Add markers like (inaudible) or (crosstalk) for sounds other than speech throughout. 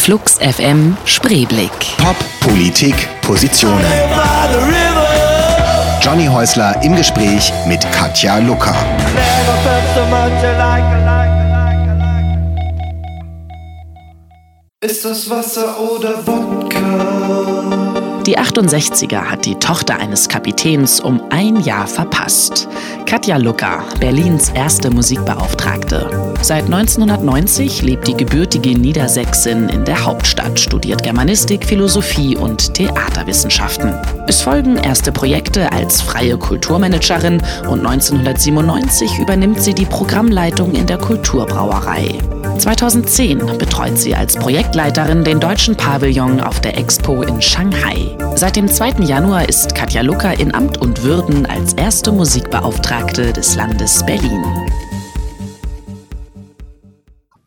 Flux FM Spreeblick. Pop, Politik, Positionen. Johnny Häusler im Gespräch mit Katja Lucker. Ist das Wasser oder Wodka? Die 68er hat die Tochter eines Kapitäns um ein Jahr verpasst. Katja Lucker, Berlins erste Musikbeauftragte. Seit 1990 lebt die gebürtige Niedersächsin in der Hauptstadt, studiert Germanistik, Philosophie und Theaterwissenschaften. Es folgen erste Projekte als freie Kulturmanagerin und 1997 übernimmt sie die Programmleitung in der Kulturbrauerei. 2010 betreut sie als Projektleiterin den deutschen Pavillon auf der Expo in Shanghai. Seit dem 2. Januar ist Katja Lucker in Amt und Würden als erste Musikbeauftragte des Landes Berlin.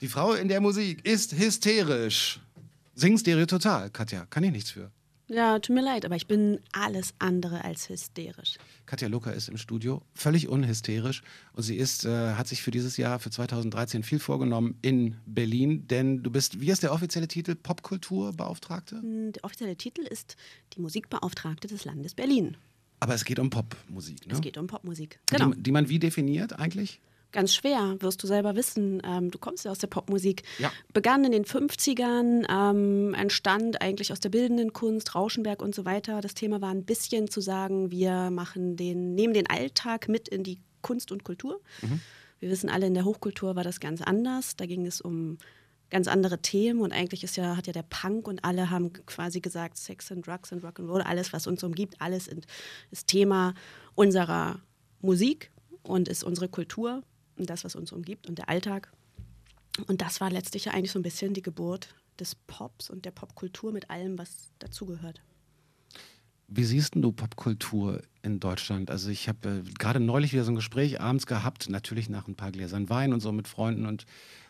Die Frau in der Musik ist hysterisch. Sing Stereo total, Katja. Kann ich nichts für. Ja, tut mir leid, aber ich bin alles andere als hysterisch. Katja Lucker ist im Studio, völlig unhysterisch. Und sie ist, äh, hat sich für dieses Jahr, für 2013, viel vorgenommen in Berlin. Denn du bist, wie ist der offizielle Titel? Popkulturbeauftragte? Hm, Der offizielle Titel ist die Musikbeauftragte des Landes Berlin. Aber es geht um Popmusik, ne? Es geht um Popmusik. Genau. Die, die man wie definiert eigentlich? Ganz schwer, wirst du selber wissen. Ähm, du kommst ja aus der Popmusik. Ja. Begann in den 50ern, ähm, entstand eigentlich aus der bildenden Kunst, Rauschenberg und so weiter. Das Thema war ein bisschen zu sagen, wir machen den, nehmen den Alltag mit in die Kunst und Kultur. Wir wissen alle, in der Hochkultur war das ganz anders. Da ging es um ganz andere Themen und eigentlich ist ja, hat ja der Punk und alle haben quasi gesagt, Sex and Drugs and Rock'n'Roll, alles, was uns umgibt, alles ist Thema unserer Musik und ist unsere Kultur und das, was uns umgibt und der Alltag. Und das war letztlich ja eigentlich so ein bisschen die Geburt des Pops und der Popkultur mit allem, was dazugehört. Wie siehst du Popkultur in Deutschland? Also ich habe äh, gerade neulich wieder so ein Gespräch abends gehabt, natürlich nach ein paar Gläsern Wein und so mit Freunden und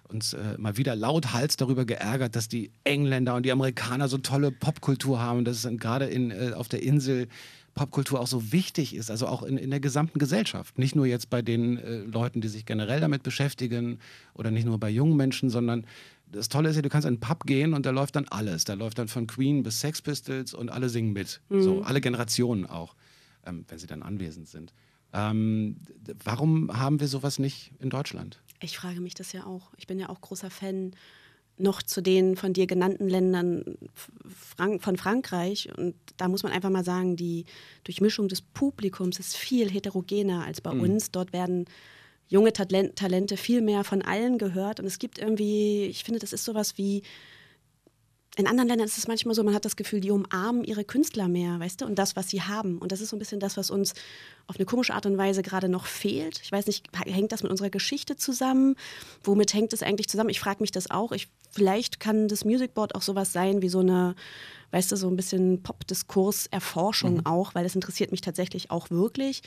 uns äh, mal wieder lauthals darüber geärgert, dass die Engländer und die Amerikaner so tolle Popkultur haben und dass es gerade äh, auf der Insel Popkultur auch so wichtig ist, also auch in, in der gesamten Gesellschaft. Nicht nur jetzt bei den äh, Leuten, die sich generell damit beschäftigen oder nicht nur bei jungen Menschen, sondern das Tolle ist ja, du kannst in einen Pub gehen und da läuft dann alles. Da läuft dann von Queen bis Sex Pistols und alle singen mit. So, alle Generationen auch, ähm, wenn sie dann anwesend sind. Ähm, warum haben wir sowas nicht in Deutschland? Ich frage mich das ja auch. Ich bin ja auch großer Fan noch zu den von dir genannten Ländern von Frankreich. Und da muss man einfach mal sagen, die Durchmischung des Publikums ist viel heterogener als bei uns. Dort werden junge Talent, Talente viel mehr von allen gehört. Und es gibt irgendwie, ich finde, das ist sowas wie in anderen Ländern ist es manchmal so, man hat das Gefühl, die umarmen ihre Künstler mehr, weißt du, und das, was sie haben. Und das ist so ein bisschen das, was uns auf eine komische Art und Weise gerade noch fehlt. Ich weiß nicht, hängt das mit unserer Geschichte zusammen? Womit hängt es eigentlich zusammen? Ich frage mich das auch. Ich, vielleicht kann das Music Board auch sowas sein wie so eine, weißt du, so ein bisschen Pop-Diskurs-Erforschung auch, weil das interessiert mich tatsächlich auch wirklich.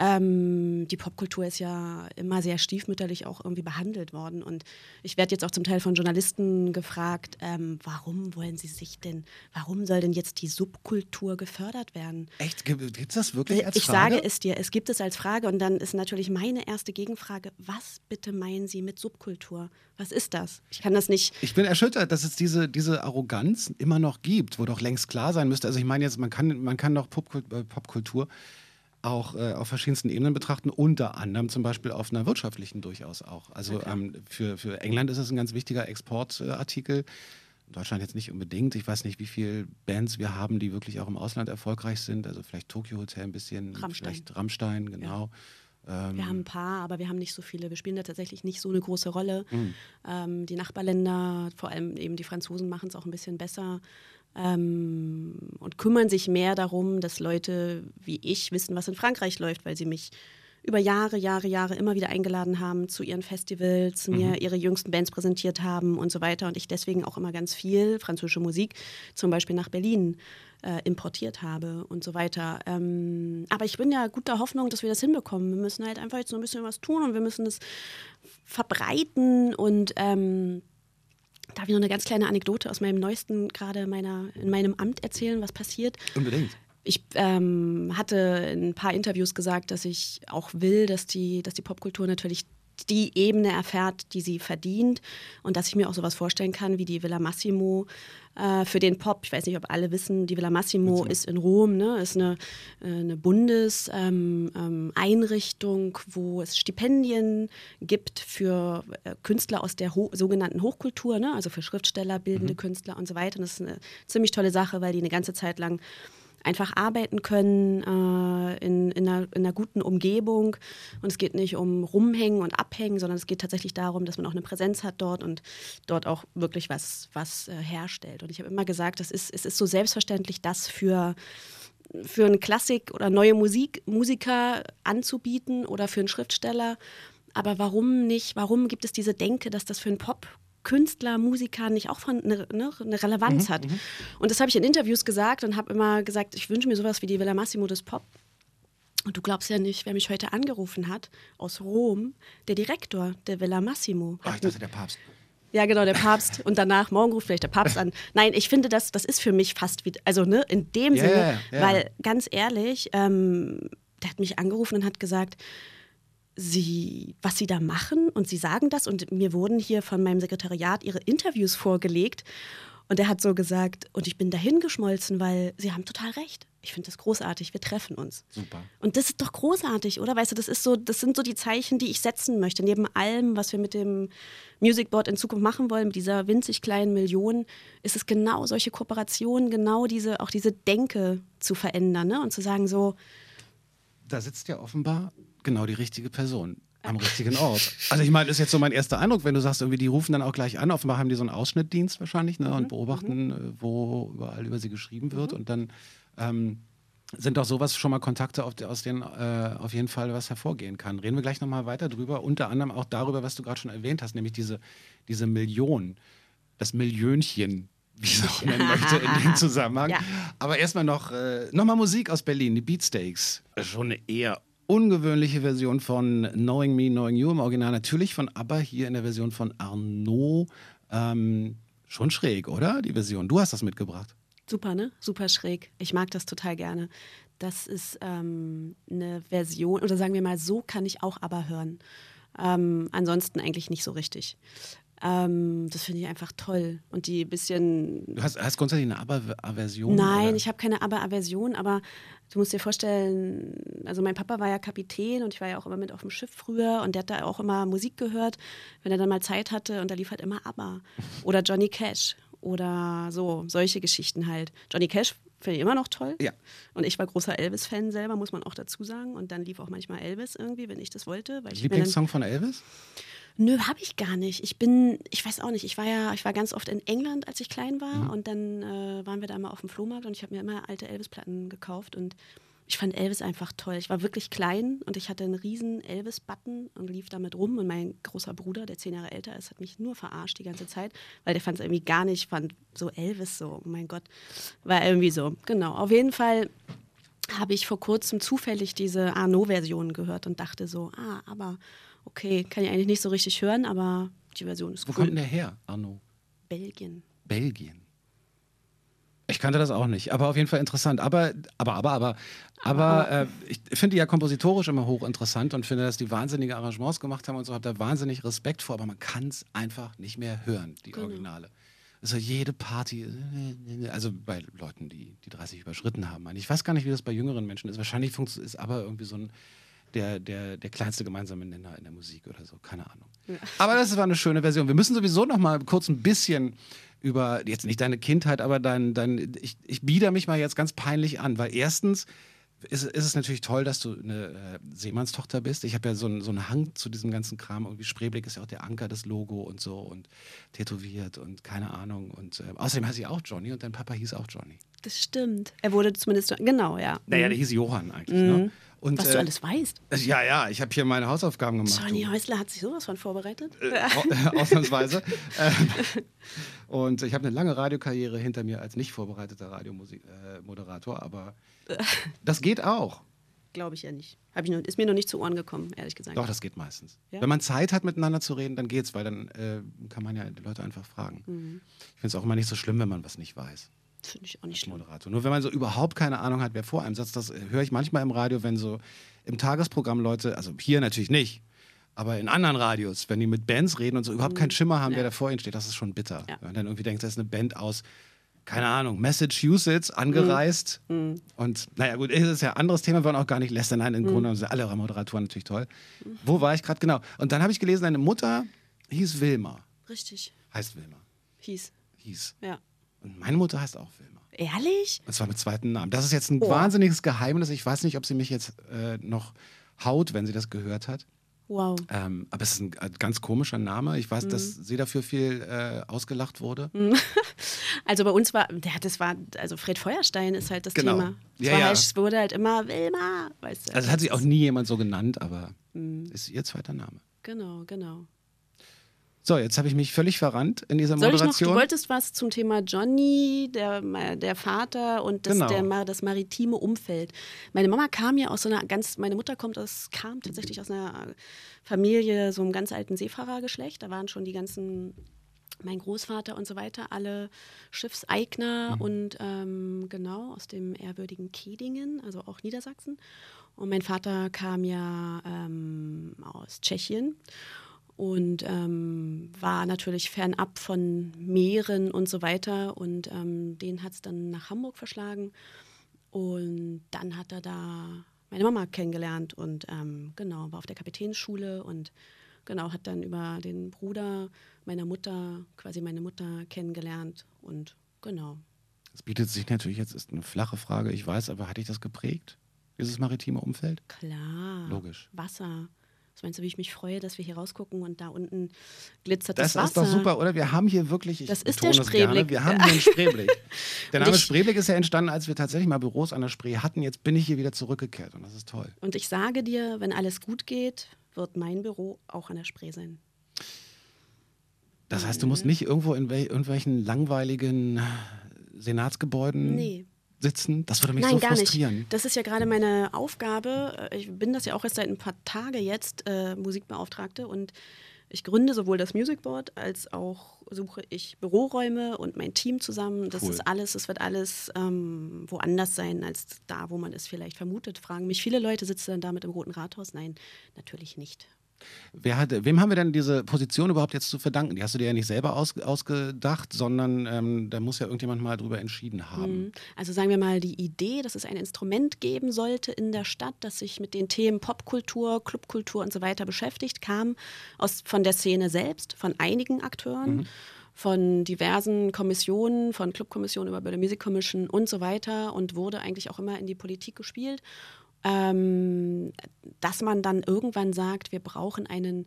Ähm, die Popkultur ist ja immer sehr stiefmütterlich auch irgendwie behandelt worden. Und ich werde jetzt auch zum Teil von Journalisten gefragt, ähm, warum wollen sie sich denn, warum soll denn jetzt die Subkultur gefördert werden? Echt? Gibt es das wirklich als ich Frage? sage es dir, es gibt es als Frage und dann ist natürlich meine erste Gegenfrage, was bitte meinen Sie mit Subkultur? Was ist das? Ich kann das nicht. Ich bin erschüttert, dass es diese, diese Arroganz immer noch gibt, wo doch längst klar sein müsste. Also ich meine jetzt, man kann, man kann doch äh, Popkultur auch äh, auf verschiedensten Ebenen betrachten, unter anderem zum Beispiel auf einer wirtschaftlichen durchaus auch. Also ähm, für, für England ist es ein ganz wichtiger Exportartikel. Deutschland jetzt nicht unbedingt. Ich weiß nicht, wie viele Bands wir haben, die wirklich auch im Ausland erfolgreich sind. Also vielleicht Tokyo Hotel ein bisschen, Rammstein. vielleicht Rammstein, genau. Ähm, Wir haben ein paar, aber wir haben nicht so viele. Wir spielen da tatsächlich nicht so eine große Rolle. Mhm. Ähm, die Nachbarländer, vor allem eben die Franzosen, machen es auch ein bisschen besser ähm, und kümmern sich mehr darum, dass Leute wie ich wissen, was in Frankreich läuft, weil sie mich über Jahre, Jahre, Jahre immer wieder eingeladen haben zu ihren Festivals, mir ihre jüngsten Bands präsentiert haben und so weiter. Und ich deswegen auch immer ganz viel französische Musik zum Beispiel nach Berlin äh, importiert habe und so weiter. Ähm, aber ich bin ja guter Hoffnung, dass wir das hinbekommen. Wir müssen halt einfach jetzt so ein bisschen was tun und wir müssen es verbreiten und ähm, darf ich noch eine ganz kleine Anekdote aus meinem neuesten, gerade meiner, in meinem Amt erzählen, was passiert? Unbedingt. Ich ähm, hatte in ein paar Interviews gesagt, dass ich auch will, dass die, dass die Popkultur natürlich die Ebene erfährt, die sie verdient und dass ich mir auch sowas vorstellen kann wie die Villa Massimo äh, für den Pop. Ich weiß nicht, ob alle wissen, die Villa Massimo ist in Rom, ne? ist eine, äh, eine Bundeseinrichtung, ähm, wo es Stipendien gibt für äh, Künstler aus der ho sogenannten Hochkultur, ne? also für Schriftsteller, bildende Künstler und so weiter. Und das ist eine ziemlich tolle Sache, weil die eine ganze Zeit lang einfach arbeiten können äh, in, in, einer, in einer guten Umgebung. Und es geht nicht um Rumhängen und Abhängen, sondern es geht tatsächlich darum, dass man auch eine Präsenz hat dort und dort auch wirklich was, was äh, herstellt. Und ich habe immer gesagt, das ist, es ist so selbstverständlich, das für für einen Klassik oder neue Musik, Musiker anzubieten oder für einen Schriftsteller. Aber warum nicht, warum gibt es diese Denke, dass das für einen Pop Künstler, Musiker nicht auch von, eine, ne, eine Relevanz hat. Und das habe ich in Interviews gesagt und habe immer gesagt, ich wünsche mir sowas wie die Villa Massimo des Pop. Und du glaubst ja nicht, wer mich heute angerufen hat aus Rom, der Direktor der Villa Massimo. Ah, ich dachte, der Papst. Ja, genau, der Papst. Und danach, morgen ruft vielleicht der Papst an. Nein, ich finde, das, das ist für mich fast wie, also ne, in dem Ja, Sinne, ja. weil ganz ehrlich, ähm, der hat mich angerufen und hat gesagt, sie, was sie da machen und sie sagen das und mir wurden hier von meinem Sekretariat ihre Interviews vorgelegt und er hat so gesagt und ich bin dahin geschmolzen, weil sie haben total recht. Ich finde das großartig, wir treffen uns. Super. Und das ist doch großartig, oder? Weißt du, das ist so, das sind so die Zeichen, die ich setzen möchte. Neben allem, was wir mit dem Music Board in Zukunft machen wollen, mit dieser winzig kleinen Million, ist es genau solche Kooperationen, genau diese, auch diese Denke zu verändern, ne? Und zu sagen so, Da sitzt ja offenbar genau die richtige Person am richtigen Ort. (laughs) Also ich meine, das ist jetzt so mein erster Eindruck, wenn du sagst, irgendwie die rufen dann auch gleich an. Offenbar haben die so einen Ausschnittdienst wahrscheinlich ne, und beobachten, äh, wo überall über sie geschrieben wird. Und dann ähm, sind doch sowas schon mal Kontakte, auf, aus denen äh, auf jeden Fall was hervorgehen kann. Reden wir gleich nochmal weiter drüber. Unter anderem auch darüber, was du gerade schon erwähnt hast, nämlich diese, diese Million, das Millionchen, (laughs) wie ich es auch nennen möchte in dem Zusammenhang. Ja. Aber erstmal noch, äh, nochmal Musik aus Berlin, die Beatsteaks. Schon eine eher ungewöhnliche Version von Knowing Me, Knowing You im Original. Natürlich von ABBA, hier in der Version von Arnaud. Ähm, schon schräg, oder? Die Version. Du hast das mitgebracht. Super, ne? Super schräg. Ich mag das total gerne. Das ist ähm, eine Version, oder sagen wir mal, so kann ich auch aber hören. Ähm, ansonsten eigentlich nicht so richtig. Ähm, das finde ich einfach toll. Und die bisschen Du hast, hast grundsätzlich eine ABBA-Version? Nein, oder? ich habe keine Aber-Aversion, aber du musst dir vorstellen, also mein Papa war ja Kapitän und ich war ja auch immer mit auf dem Schiff früher und der hat da auch immer Musik gehört, wenn er dann mal Zeit hatte und da lief halt immer Aber (laughs) oder Johnny Cash oder so, solche Geschichten halt. Johnny Cash finde ich immer noch toll. Ja. Und ich war großer Elvis-Fan selber, muss man auch dazu sagen. Und dann lief auch manchmal Elvis irgendwie, wenn ich das wollte. Lieblingssong von Elvis? Nö, habe ich gar nicht. Ich bin, ich weiß auch nicht, ich war ja, ich war ganz oft in England, als ich klein war Mhm. und dann äh, waren wir da mal auf dem Flohmarkt und ich habe mir immer alte Elvis-Platten gekauft und ich fand Elvis einfach toll. Ich war wirklich klein und ich hatte einen riesen Elvis-Button und lief damit rum und mein großer Bruder, der zehn Jahre älter ist, hat mich nur verarscht die ganze Zeit, weil der fand es irgendwie gar nicht, fand so Elvis so, oh mein Gott, war irgendwie so. Genau, auf jeden Fall habe ich vor kurzem zufällig diese Arnaud-Version gehört und dachte so, ah, aber okay, kann ich eigentlich nicht so richtig hören, aber die Version ist Wo cool. kommt denn der her, Arno? Belgien. Belgien. Ich kannte das auch nicht, aber auf jeden Fall interessant. Aber, aber, aber, aber, aber äh, ich finde die ja kompositorisch immer hochinteressant und finde, dass die wahnsinnige Arrangements gemacht haben und so, habe da wahnsinnig Respekt vor, aber man kann es einfach nicht mehr hören, die Genau. Originale. Also jede Party, also bei Leuten, die die 30 überschritten haben. Ich weiß gar nicht, wie das bei jüngeren Menschen ist. Wahrscheinlich ist aber irgendwie so ein der, der, der kleinste gemeinsame Nenner in der Musik oder so, keine Ahnung. Aber das war eine schöne Version. Wir müssen sowieso noch mal kurz ein bisschen über, jetzt nicht deine Kindheit, aber dein, dein ich, ich bieder mich mal jetzt ganz peinlich an, weil erstens ist, ist es natürlich toll, dass du eine äh, Seemannstochter bist. Ich habe ja so einen, so einen Hang zu diesem ganzen Kram. Irgendwie Spreeblick ist ja auch der Anker des Logo und so und tätowiert und keine Ahnung. Und äh, außerdem heißt sie auch Johnny und dein Papa hieß auch Johnny. Das stimmt. Er wurde zumindest, genau, ja. Naja, der hieß Johann eigentlich. Ne? Und, Was äh, du alles weißt. Ja, ja, ich habe hier meine Hausaufgaben gemacht. Johnny du. Häusler hat sich sowas von vorbereitet. Äh, au- (laughs) ausnahmsweise. Ähm, und ich habe eine lange Radiokarriere hinter mir als nicht vorbereiteter Radiomoderator, aber (laughs) das geht auch. Glaube ich ja nicht. Hab ich noch, ist mir noch nicht zu Ohren gekommen, ehrlich gesagt. Doch, das geht meistens. Ja? Wenn man Zeit hat, miteinander zu reden, dann geht's, weil dann äh, kann man ja die Leute einfach fragen. Mhm. Ich finde es auch immer nicht so schlimm, wenn man was nicht weiß. Finde ich auch nicht schlimm. Moderator. Nur wenn man so überhaupt keine Ahnung hat, wer vor einem sitzt, das äh, höre ich manchmal im Radio, wenn so im Tagesprogramm Leute, also hier natürlich nicht, Aber in anderen Radios, wenn die mit Bands reden und so überhaupt keinen Schimmer haben, Ja. wer da vor ihnen steht, das ist schon bitter. Ja. Wenn man dann irgendwie denkt, das ist eine Band aus, keine Ahnung, Massachusetts angereist. Mhm. Und naja, gut, ist ja ein anderes Thema, wir wollen auch gar nicht lästern. Nein, im Grunde genommen sind alle Moderatoren natürlich toll. Wo war ich gerade genau? Und dann habe ich gelesen, deine Mutter hieß Wilma. Richtig. Heißt Wilma. Hieß. Hieß. Ja. Und meine Mutter heißt auch Wilma. Ehrlich? Und zwar mit zweiten Namen. Das ist jetzt ein Oh. wahnsinniges Geheimnis. Ich weiß nicht, ob sie mich jetzt äh, noch haut, wenn sie das gehört hat. Wow. Ähm, aber es ist ein ganz komischer Name. Ich weiß, dass sie dafür viel äh, ausgelacht wurde. (laughs) Also bei uns war, ja, das war, also Fred Feuerstein ist halt das Genau. Thema. Es, Ja, ja. Halt, es wurde halt immer Wilma, weißt du. Also hat sich auch nie jemand so genannt, aber Mhm. ist ihr zweiter Name. Genau, genau. So, jetzt habe ich mich völlig verrannt in dieser Soll ich noch, Moderation. du wolltest was zum Thema Johnny, der, der Vater und das, Genau. der, das maritime Umfeld. Meine Mama kam ja aus so einer ganz, meine Mutter kommt aus, kam tatsächlich aus einer Familie, so einem ganz alten Seefahrergeschlecht. Da waren schon die ganzen, mein Großvater und so weiter, alle Schiffseigner und ähm, genau aus dem ehrwürdigen Kedingen, also auch Niedersachsen. Und mein Vater kam ja ähm, aus Tschechien und ähm, war natürlich fernab von Meeren und so weiter. Und ähm, den hat es dann nach Hamburg verschlagen. Und dann hat er da meine Mama kennengelernt und ähm, genau, war auf der Kapitänsschule und genau, hat dann über den Bruder meiner Mutter, quasi meine Mutter kennengelernt und genau. Das bietet sich natürlich jetzt, ist eine flache Frage, ich weiß, aber hat dich das geprägt, dieses maritime Umfeld? Klar. Logisch. Wasser. Was meinst du, wie ich mich freue, dass wir hier rausgucken und da unten glitzert das, Das, Wasser? ist doch super, oder? Wir haben hier wirklich, ich Das ist der das gerne, Spreeblick. wir haben hier einen Spreeblick. (laughs) Der Name Spreeblick ist ja entstanden, als wir tatsächlich mal Büros an der Spree hatten. Jetzt bin ich hier wieder zurückgekehrt und das ist toll. Und ich sage dir, wenn alles gut geht, wird mein Büro auch an der Spree sein. Das heißt, du musst nicht irgendwo in wel irgendwelchen langweiligen Senatsgebäuden Nee. Sitzen? Das würde mich Nein, so gar frustrieren. nicht. Das ist ja gerade meine Aufgabe. Ich bin das ja auch erst seit ein paar Tagen jetzt äh, Musikbeauftragte und ich gründe sowohl das Music Board als auch suche ich Büroräume und mein Team zusammen. Das Cool. ist alles, es wird alles ähm, woanders sein als da, wo man es vielleicht vermutet. Fragen mich viele Leute, sitzt du dann da mit im Roten Rathaus? Nein, natürlich nicht. Wer hat, wem haben wir denn diese Position überhaupt jetzt zu verdanken? Die hast du dir ja nicht selber aus, ausgedacht, sondern ähm, da muss ja irgendjemand mal drüber entschieden haben. Mhm. Also sagen wir mal die Idee, dass es ein Instrument geben sollte in der Stadt, das sich mit den Themen Popkultur, Clubkultur und so weiter beschäftigt, kam aus, von der Szene selbst, von einigen Akteuren. Von diversen Kommissionen, von Clubkommissionen über Berlin Music Commission und so weiter und wurde eigentlich auch immer in die Politik gespielt. Ähm, dass man dann irgendwann sagt, wir brauchen einen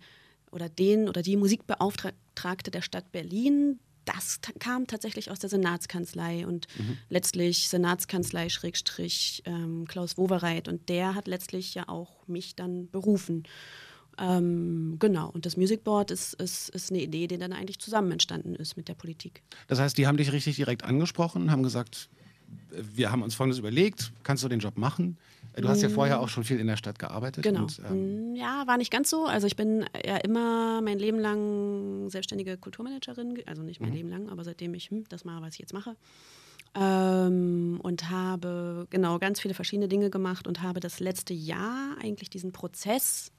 oder den oder die Musikbeauftragte der Stadt Berlin. Das kam tatsächlich aus der Senatskanzlei und letztlich Senatskanzlei Schrägstrich ähm, Klaus Wowereit und der hat letztlich ja auch mich dann berufen. Ähm, genau, und das Music Board ist, ist, ist eine Idee, die dann eigentlich zusammen entstanden ist mit der Politik. Das heißt, die haben dich richtig direkt angesprochen, haben gesagt, wir haben uns Folgendes überlegt, kannst du den Job machen? Äh, Du hast ja vorher auch schon viel in der Stadt gearbeitet. Genau. Und, ähm, Mm, ja, war nicht ganz so. Also ich bin ja immer mein Leben lang selbstständige Kulturmanagerin, ge- also nicht mein Leben lang, aber seitdem ich hm, das mache, was ich jetzt mache. Ähm, und habe genau ganz viele verschiedene Dinge gemacht und habe das letzte Jahr eigentlich diesen Prozess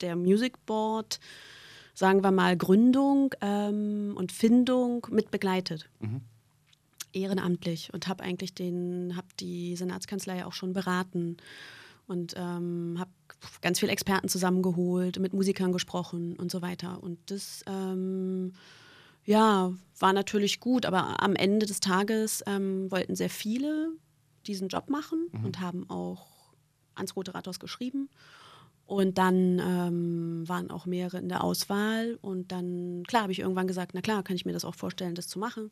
der Music Board, sagen wir mal Gründung ähm, und Findung mit begleitet ehrenamtlich und habe eigentlich den, habe die Senatskanzlei auch schon beraten und ähm, habe ganz viele Experten zusammengeholt, mit Musikern gesprochen und so weiter. Und das, ähm, ja, war natürlich gut, aber am Ende des Tages ähm, wollten sehr viele diesen Job machen und haben auch ans Rote Rathaus geschrieben. Und dann ähm, waren auch mehrere in der Auswahl. Und dann, klar, habe ich irgendwann gesagt, na klar, kann ich mir das auch vorstellen, das zu machen.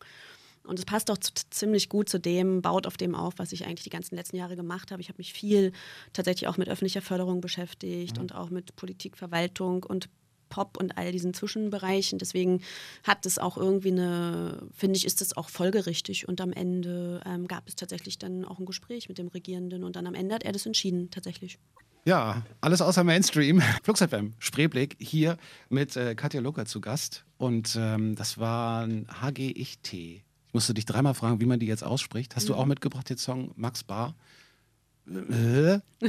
Und es passt auch z- ziemlich gut zu dem, baut auf dem auf, was ich eigentlich die ganzen letzten Jahre gemacht habe. Ich habe mich viel tatsächlich auch mit öffentlicher Förderung beschäftigt und auch mit Politik, Verwaltung und Pop und all diesen Zwischenbereichen. Deswegen hat es auch irgendwie eine, finde ich, ist es auch folgerichtig. Und am Ende ähm, gab es tatsächlich dann auch ein Gespräch mit dem Regierenden und dann am Ende hat er das entschieden, tatsächlich. Ja, alles außer Mainstream. (laughs) Flux FM, Spreeblick, hier mit äh, Katja Lucker zu Gast. Und ähm, das war ein HGIT. Ich musste dich dreimal fragen, wie man die jetzt ausspricht. Hast du auch mitgebracht den Song Max Bar? Äh? (laughs)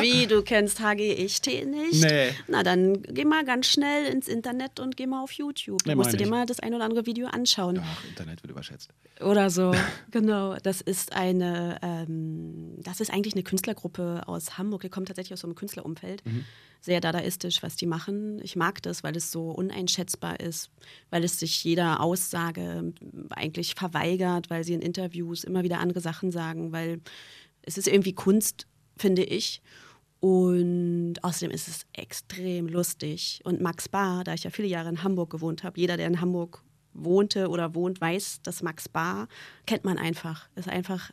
Wie, du kennst HGIT nicht? Nee. Na, dann geh mal ganz schnell ins Internet und geh mal auf YouTube. Nee, Da musst du dir mal das ein oder andere Video anschauen. Ach, Internet wird überschätzt. Oder so, (laughs) genau. Das ist eine, ähm, das ist eigentlich eine Künstlergruppe aus Hamburg. Die kommt tatsächlich aus so einem Künstlerumfeld. Sehr dadaistisch, was die machen. Ich mag das, weil es so uneinschätzbar ist, weil es sich jeder Aussage eigentlich verweigert, weil sie in Interviews immer wieder andere Sachen sagen, weil es ist irgendwie Kunst, finde ich. Und außerdem ist es extrem lustig. Und Max Bar, da ich ja viele Jahre in Hamburg gewohnt habe, jeder, der in Hamburg wohnte oder wohnt, weiß, dass Max Bar kennt man einfach. Ist einfach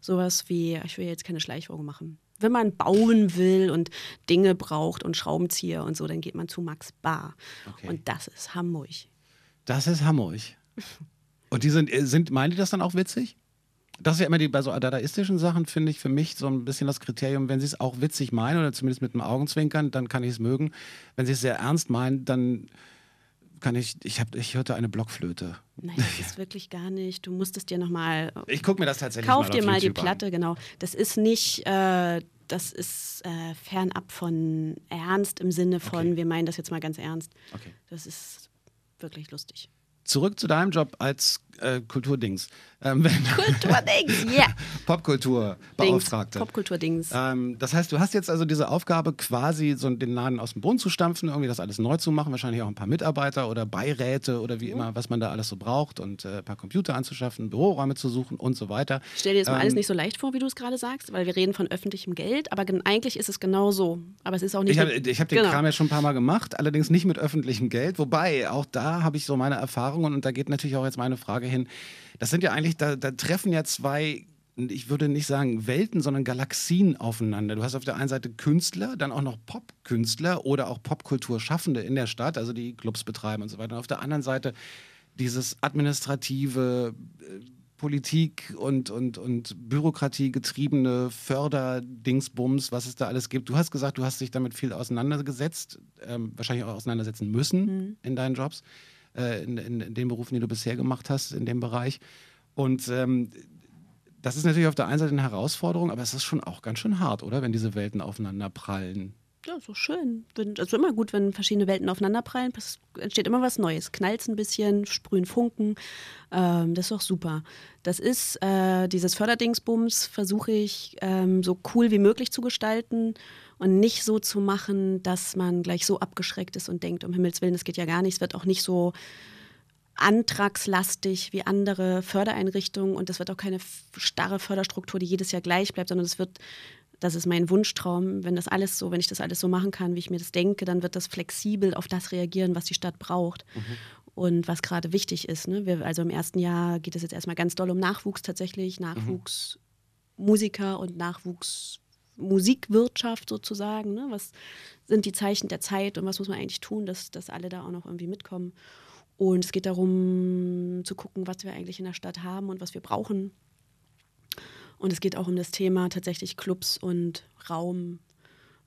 sowas wie, ich will jetzt keine Schleichwerbung machen. Wenn man bauen will und Dinge braucht und Schraubenzieher und so, dann geht man zu Max Bar. Okay. Und das ist Hamburg. Das ist Hamburg. (laughs) Und die sind, äh, sind, meinen die das dann auch witzig? Das ist ja immer die, bei so dadaistischen Sachen, finde ich für mich so ein bisschen das Kriterium, wenn sie es auch witzig meinen oder zumindest mit einem Augenzwinkern, dann kann ich es mögen. Wenn sie es sehr ernst meinen, dann kann ich, ich, hab, ich hörte eine Blockflöte. Nein, das ist wirklich gar nicht. Du musst es dir nochmal Ich gucke mir das tatsächlich Kauf mal dir mal die YouTube an. Platte, genau. Das ist nicht, äh, das ist äh, fernab von ernst im Sinne von, Okay. wir meinen das jetzt mal ganz ernst. Okay. Das ist wirklich lustig. Zurück zu deinem Job als äh, Kulturdings. Ähm, (laughs) Kulturdings, (laughs) yeah. Popkulturbeauftragte. Dings, Popkulturdings. Ähm, das heißt, du hast jetzt also diese Aufgabe, quasi so den Laden aus dem Boden zu stampfen, irgendwie das alles neu zu machen, wahrscheinlich auch ein paar Mitarbeiter oder Beiräte oder wie immer, was man da alles so braucht und äh, ein paar Computer anzuschaffen, Büroräume zu suchen und so weiter. Stell dir das mal Ähm, alles nicht so leicht vor, wie du es gerade sagst, weil wir reden von öffentlichem Geld, aber gen- eigentlich ist es genau so. Aber es ist auch nicht. Ich habe ich hab den genau. Kram ja schon ein paar Mal gemacht, allerdings nicht mit öffentlichem Geld. Wobei, auch da habe ich so meine Erfahrungen und da geht natürlich auch jetzt meine Frage hin. Das sind ja eigentlich, da, da treffen ja zwei, ich würde nicht sagen Welten, sondern Galaxien aufeinander. Du hast auf der einen Seite Künstler, dann auch noch Popkünstler oder auch Popkulturschaffende in der Stadt, also die Clubs betreiben und so weiter. Und auf der anderen Seite dieses administrative äh, Politik und, und, und Bürokratie getriebene Förderdingsbums, was es da alles gibt. Du hast gesagt, du hast dich damit viel auseinandergesetzt, ähm, wahrscheinlich auch auseinandersetzen müssen in deinen Jobs, äh, in, in, den Berufen, die du bisher gemacht hast, in dem Bereich. Und ähm, das ist natürlich auf der einen Seite eine Herausforderung, aber es ist schon auch ganz schön hart, oder? Wenn diese Welten aufeinander prallen. Ja, so schön. Wenn- Also immer gut, wenn verschiedene Welten aufeinanderprallen. Es entsteht immer was Neues. Knallt ein bisschen, sprühen Funken. Ähm, das ist doch super. Das ist äh, dieses Förderdingsbums, versuche ich ähm, so cool wie möglich zu gestalten und nicht so zu machen, dass man gleich so abgeschreckt ist und denkt, um Himmels Willen, das geht ja gar nicht. Es wird auch nicht so antragslastig wie andere Fördereinrichtungen und das wird auch keine starre Förderstruktur, die jedes Jahr gleich bleibt, sondern es wird, das ist mein Wunschtraum, wenn das alles so, wenn ich das alles so machen kann, wie ich mir das denke, dann wird das flexibel auf das reagieren, was die Stadt braucht. Und was gerade wichtig ist. Ne? Wir, also im ersten Jahr geht es jetzt erstmal ganz doll um Nachwuchs tatsächlich, Nachwuchsmusiker und Nachwuchsmusikwirtschaft sozusagen. Ne? Was sind die Zeichen der Zeit und was muss man eigentlich tun, dass, dass alle da auch noch irgendwie mitkommen. Und es geht darum zu gucken, was wir eigentlich in der Stadt haben und was wir brauchen. Und es geht auch um das Thema tatsächlich Clubs und Raum.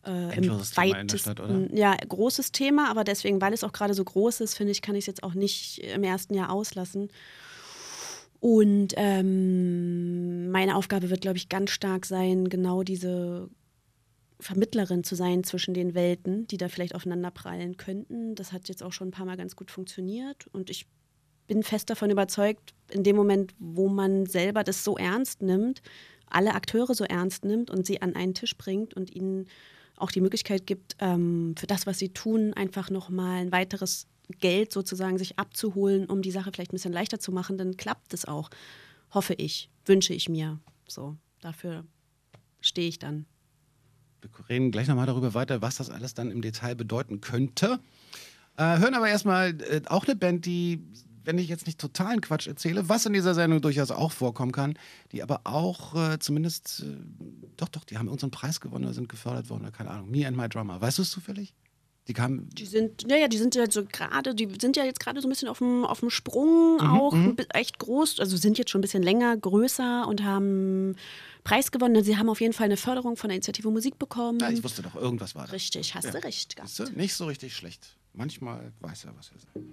Äh, im weitesten, Stadt, oder? ja, großes Thema, aber deswegen, weil es auch gerade so groß ist, finde ich, kann ich es jetzt auch nicht im ersten Jahr auslassen. Und ähm, meine Aufgabe wird, glaube ich, ganz stark sein, genau diese Vermittlerin zu sein zwischen den Welten, die da vielleicht aufeinander prallen könnten. Das hat jetzt auch schon ein paar Mal ganz gut funktioniert. Und ich bin fest davon überzeugt, in dem Moment, wo man selber das so ernst nimmt, alle Akteure so ernst nimmt und sie an einen Tisch bringt und ihnen auch die Möglichkeit gibt, ähm, für das, was sie tun, einfach nochmal ein weiteres Geld sozusagen sich abzuholen, um die Sache vielleicht ein bisschen leichter zu machen, dann klappt es auch. Hoffe ich, wünsche ich mir. So, dafür stehe ich dann. Wir reden gleich nochmal darüber weiter, was das alles dann im Detail bedeuten könnte. Äh, hören aber erstmal äh, auch eine Band, die, wenn ich jetzt nicht totalen Quatsch erzähle, was in dieser Sendung durchaus auch vorkommen kann, die aber auch äh, zumindest, äh, doch, doch, die haben unseren Preis gewonnen oder sind gefördert worden, oder keine Ahnung. Me and My Drummer. Weißt du es zufällig? Die kamen. Die sind, ja, ja, die sind ja so gerade, die sind ja jetzt gerade so ein bisschen auf dem, auf dem Sprung, auch ein bi- echt groß, also sind jetzt schon ein bisschen länger, größer und haben Preis gewonnen. Sie haben auf jeden Fall eine Förderung von der Initiative Musik bekommen. Ja, ich wusste doch, irgendwas war da. Richtig, hast Ja. du recht gehabt. Du? Nicht so richtig schlecht. Manchmal weiß er, was er sagt.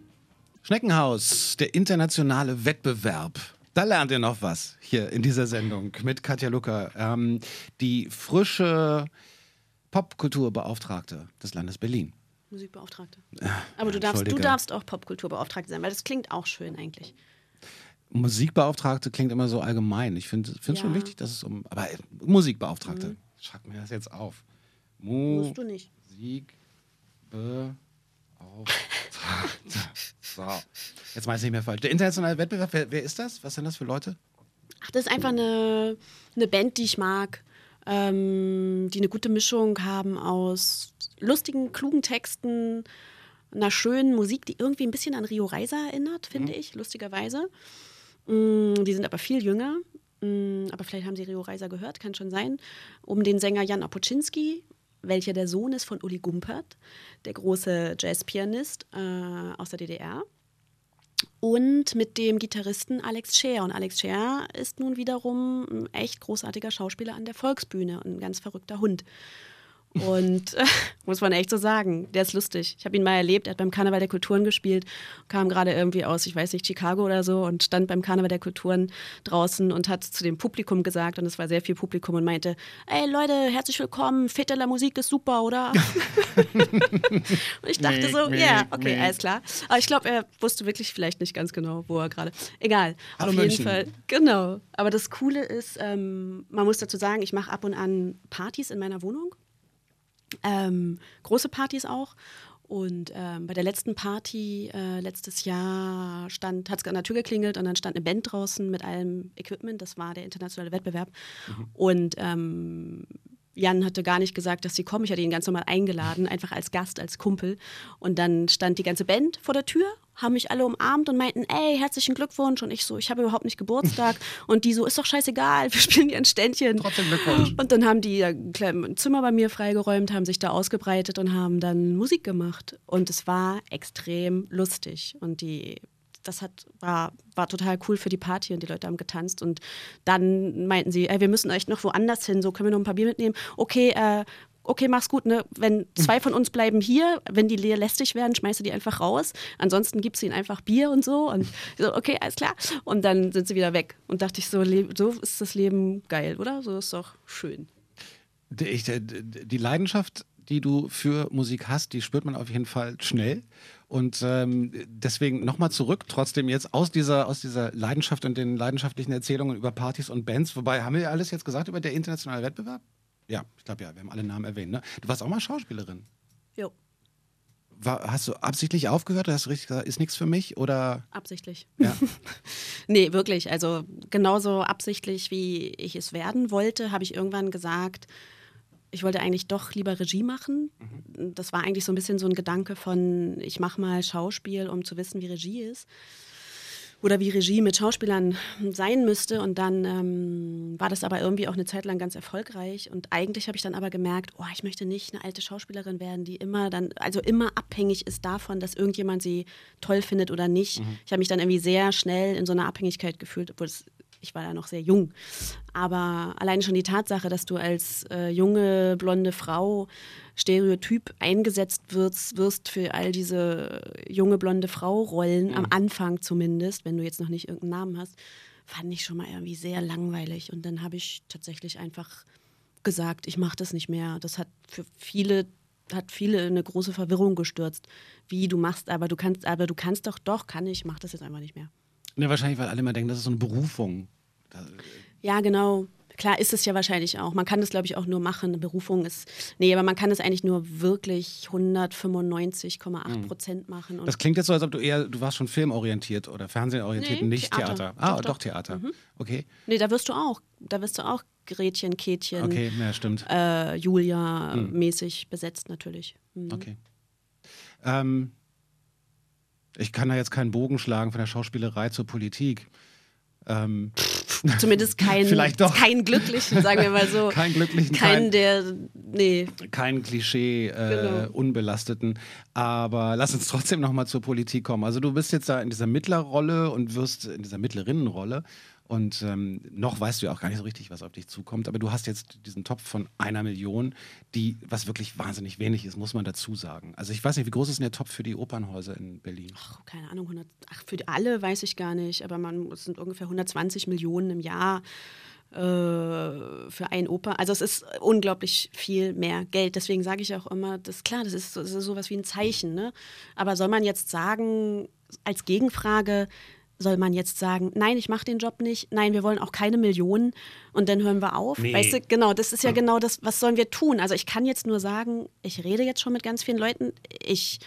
Schneckenhaus, der internationale Wettbewerb. Da lernt ihr noch was hier in dieser Sendung mit Katja Lucker, ähm, die frische Popkulturbeauftragte des Landes Berlin. Musikbeauftragte. Aber du darfst, du darfst auch Popkulturbeauftragte sein, weil das klingt auch schön eigentlich. Musikbeauftragte klingt immer so allgemein. Ich finde es Ja. schon wichtig, dass es um. Aber äh, Musikbeauftragte. Schreib mir das jetzt auf. Musst du nicht. Musikbeauftragte. (laughs) so. Jetzt weiß ich nicht mehr falsch. Der internationale Wettbewerb, wer, wer ist das? Was sind das für Leute? Ach, das ist einfach eine, eine Band, die ich mag, ähm, die eine gute Mischung haben aus lustigen, klugen Texten, einer schönen Musik, die irgendwie ein bisschen an Rio Reiser erinnert, finde ich, lustigerweise. Mm, die sind aber viel jünger. Mm, aber vielleicht haben sie Rio Reiser gehört, kann schon sein. Um den Sänger Jan Opoczynski, welcher der Sohn ist von Uli Gumpert, der große Jazzpianist äh, aus der DDR und mit dem Gitarristen Alex Scher. Und Alex Scher ist nun wiederum ein echt großartiger Schauspieler an der Volksbühne und ein ganz verrückter Hund. Und äh, (laughs) muss man echt so sagen, der ist lustig. Ich habe ihn mal erlebt, er hat beim Karneval der Kulturen gespielt, kam gerade irgendwie aus, ich weiß nicht, Chicago oder so und stand beim Karneval der Kulturen draußen und hat zu dem Publikum gesagt, und es war sehr viel Publikum und meinte, ey Leute, herzlich willkommen, Fete la Musik ist super, oder? (laughs) (laughs) und ich dachte so, ja, okay, alles klar. Aber ich glaube, er wusste wirklich vielleicht nicht ganz genau, wo er gerade. Egal. Hallo auf München. jeden Fall. Genau. Aber das Coole ist, ähm, man muss dazu sagen, ich mache ab und an Partys in meiner Wohnung. Ähm, große Partys auch. Und ähm, bei der letzten Party äh, letztes Jahr stand, hat es an der Tür geklingelt und dann stand eine Band draußen mit allem Equipment. Das war der internationale Wettbewerb. Und ähm, Jan hatte gar nicht gesagt, dass sie kommen. Ich hatte ihn ganz normal eingeladen, einfach als Gast, als Kumpel. Und dann stand die ganze Band vor der Tür, haben mich alle umarmt und meinten, ey, herzlichen Glückwunsch. Und ich so, ich habe überhaupt nicht Geburtstag. Und die so, ist doch scheißegal, (laughs) wir spielen hier ein Ständchen. Trotzdem Glückwunsch. Und dann haben die ein Zimmer bei mir freigeräumt, haben sich da ausgebreitet und haben dann Musik gemacht. Und es war extrem lustig. Und die, das hat, war, war total cool für die Party und die Leute haben getanzt. Und dann meinten sie, ey, wir müssen echt noch woanders hin, so können wir noch ein paar Bier mitnehmen. Okay, äh, Okay, mach's gut, ne? Wenn zwei von uns bleiben hier, wenn die lästig werden, schmeißt du die einfach raus. Ansonsten gibst du ihnen einfach Bier und so. Und (laughs) so, okay, alles klar. Und dann sind sie wieder weg. Und dachte ich so, so ist das Leben geil, oder? So ist doch schön. Die Leidenschaft, die du für Musik hast, die spürt man auf jeden Fall schnell. Und ähm, deswegen nochmal zurück, trotzdem jetzt aus dieser, aus dieser Leidenschaft und den leidenschaftlichen Erzählungen über Partys und Bands. Wobei, haben wir ja alles jetzt gesagt über der internationale Wettbewerb? Ja, ich glaube ja, wir haben alle Namen erwähnt. Ne? Du warst auch mal Schauspielerin. Jo, War, hast du absichtlich aufgehört oder hast du richtig gesagt, ist nichts für mich? Oder absichtlich. ja. (laughs) Nee, wirklich. Also genauso absichtlich, wie ich es werden wollte, habe ich irgendwann gesagt, ich wollte eigentlich doch lieber Regie machen. Das war eigentlich so ein bisschen so ein Gedanke von, ich mache mal Schauspiel, um zu wissen, wie Regie ist. Oder wie Regie mit Schauspielern sein müsste. Und dann ähm, war das aber irgendwie auch eine Zeit lang ganz erfolgreich. Und eigentlich habe ich dann aber gemerkt, oh, ich möchte nicht eine alte Schauspielerin werden, die immer dann, also immer abhängig ist davon, dass irgendjemand sie toll findet oder nicht. Ich habe mich dann irgendwie sehr schnell in so einer Abhängigkeit gefühlt, obwohl es ich war ja noch sehr jung. Aber allein schon die Tatsache, dass du als äh, junge, blonde Frau stereotyp eingesetzt wirst, wirst für all diese junge, blonde Frau-Rollen, am Anfang zumindest, wenn du jetzt noch nicht irgendeinen Namen hast, fand ich schon mal irgendwie sehr langweilig. Und dann habe ich tatsächlich einfach gesagt, ich mache das nicht mehr. Das hat für viele hat viele in eine große Verwirrung gestürzt. Wie du machst, aber du kannst, aber du kannst doch, doch, kann ich, mach das jetzt einfach nicht mehr. Ne, wahrscheinlich, weil alle immer denken, das ist so eine Berufung. Da, Ja, genau. Klar ist es ja wahrscheinlich auch. Man kann das, glaube ich, auch nur machen. Eine Berufung ist. Nee, aber man kann es eigentlich nur wirklich 195,8 Prozent machen. Und Das klingt jetzt so, als ob du eher, du warst schon filmorientiert oder fernsehorientiert, Nee, nicht Theater. Theater. Ah, Doch, doch, doch. Theater. Okay, nee, da wirst du auch. Da wirst du auch Gretchen, Kätchen, okay, ja, stimmt. äh, Julia mäßig besetzt natürlich. Mhm. Okay. Ähm, ich kann da jetzt keinen Bogen schlagen von der Schauspielerei zur Politik. Ähm, Zumindest (laughs) kein, Vielleicht doch. glücklichen, sagen wir mal so. (laughs) Keinen glücklichen, Kein, kein- der. Nee. kein Klischee, äh, Genau. unbelasteten. Aber lass uns trotzdem nochmal zur Politik kommen. Also du bist jetzt da in dieser Mittlerrolle und wirst in dieser Mittlerinnenrolle Und ähm, noch weißt du ja auch gar nicht so richtig, was auf dich zukommt. Aber du hast jetzt diesen Topf von einer Million, die, was wirklich wahnsinnig wenig ist, muss man dazu sagen. Also ich weiß nicht, wie groß ist denn der Topf für die Opernhäuser in Berlin? Ach, keine Ahnung, 100, ach, für alle weiß ich gar nicht, aber man, es sind ungefähr 120 Millionen im Jahr äh, für ein Oper. Also es ist unglaublich viel mehr Geld. Deswegen sage ich auch immer, das ist klar, das ist, so, das ist sowas wie ein Zeichen. Ne? Aber soll man jetzt sagen, als Gegenfrage, soll man jetzt sagen, nein, ich mache den Job nicht, nein, wir wollen auch keine Millionen und dann hören wir auf. Nee. Weißt du, genau, das ist ja genau das, was sollen wir tun? Also ich kann jetzt nur sagen, ich rede jetzt schon mit ganz vielen Leuten, ich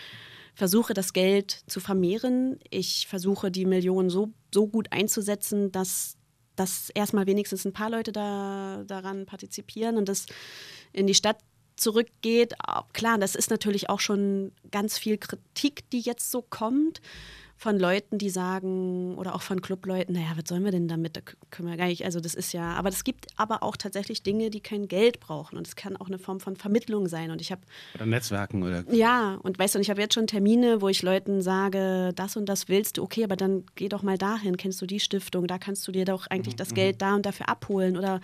versuche das Geld zu vermehren, ich versuche die Millionen so, so gut einzusetzen, dass, dass erstmal wenigstens ein paar Leute da, daran partizipieren und das in die Stadt zurückgeht. Klar, das ist natürlich auch schon ganz viel Kritik, die jetzt so kommt von Leuten, die sagen, oder auch von Clubleuten, naja, was sollen wir denn damit? Da können wir gar nicht, also das ist ja, aber es gibt aber auch tatsächlich Dinge, die kein Geld brauchen. Und es kann auch eine Form von Vermittlung sein. Und ich habe Oder Netzwerken oder. ja, und weißt du, und ich habe jetzt schon Termine, wo ich Leuten sage, das und das willst du, okay, aber dann geh doch mal dahin, kennst du die Stiftung, da kannst du dir doch eigentlich das Geld da und dafür abholen. Oder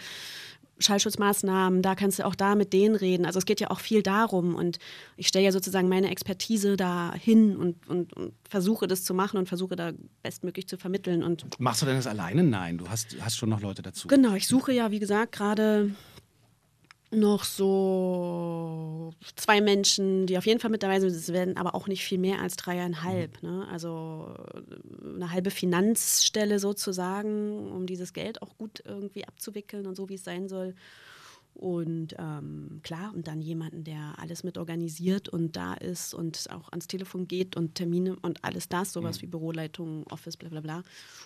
Schallschutzmaßnahmen, da kannst du auch da mit denen reden. Also es geht ja auch viel darum und ich stelle ja sozusagen meine Expertise da hin und, und, und versuche das zu machen und versuche da bestmöglich zu vermitteln und Machst du denn das alleine? Nein, du hast, hast schon noch Leute dazu. Genau, ich suche ja, wie gesagt, gerade noch so zwei Menschen, die auf jeden Fall mit dabei sind. Es werden aber auch nicht viel mehr als dreieinhalb. Ne? Also äh, eine halbe Finanzstelle sozusagen, um dieses Geld auch gut irgendwie abzuwickeln und so, wie es sein soll. Und ähm, klar, und dann jemanden, der alles mit organisiert und da ist und auch ans Telefon geht und Termine und alles das, sowas wie Büroleitung, Office, bla bla bla.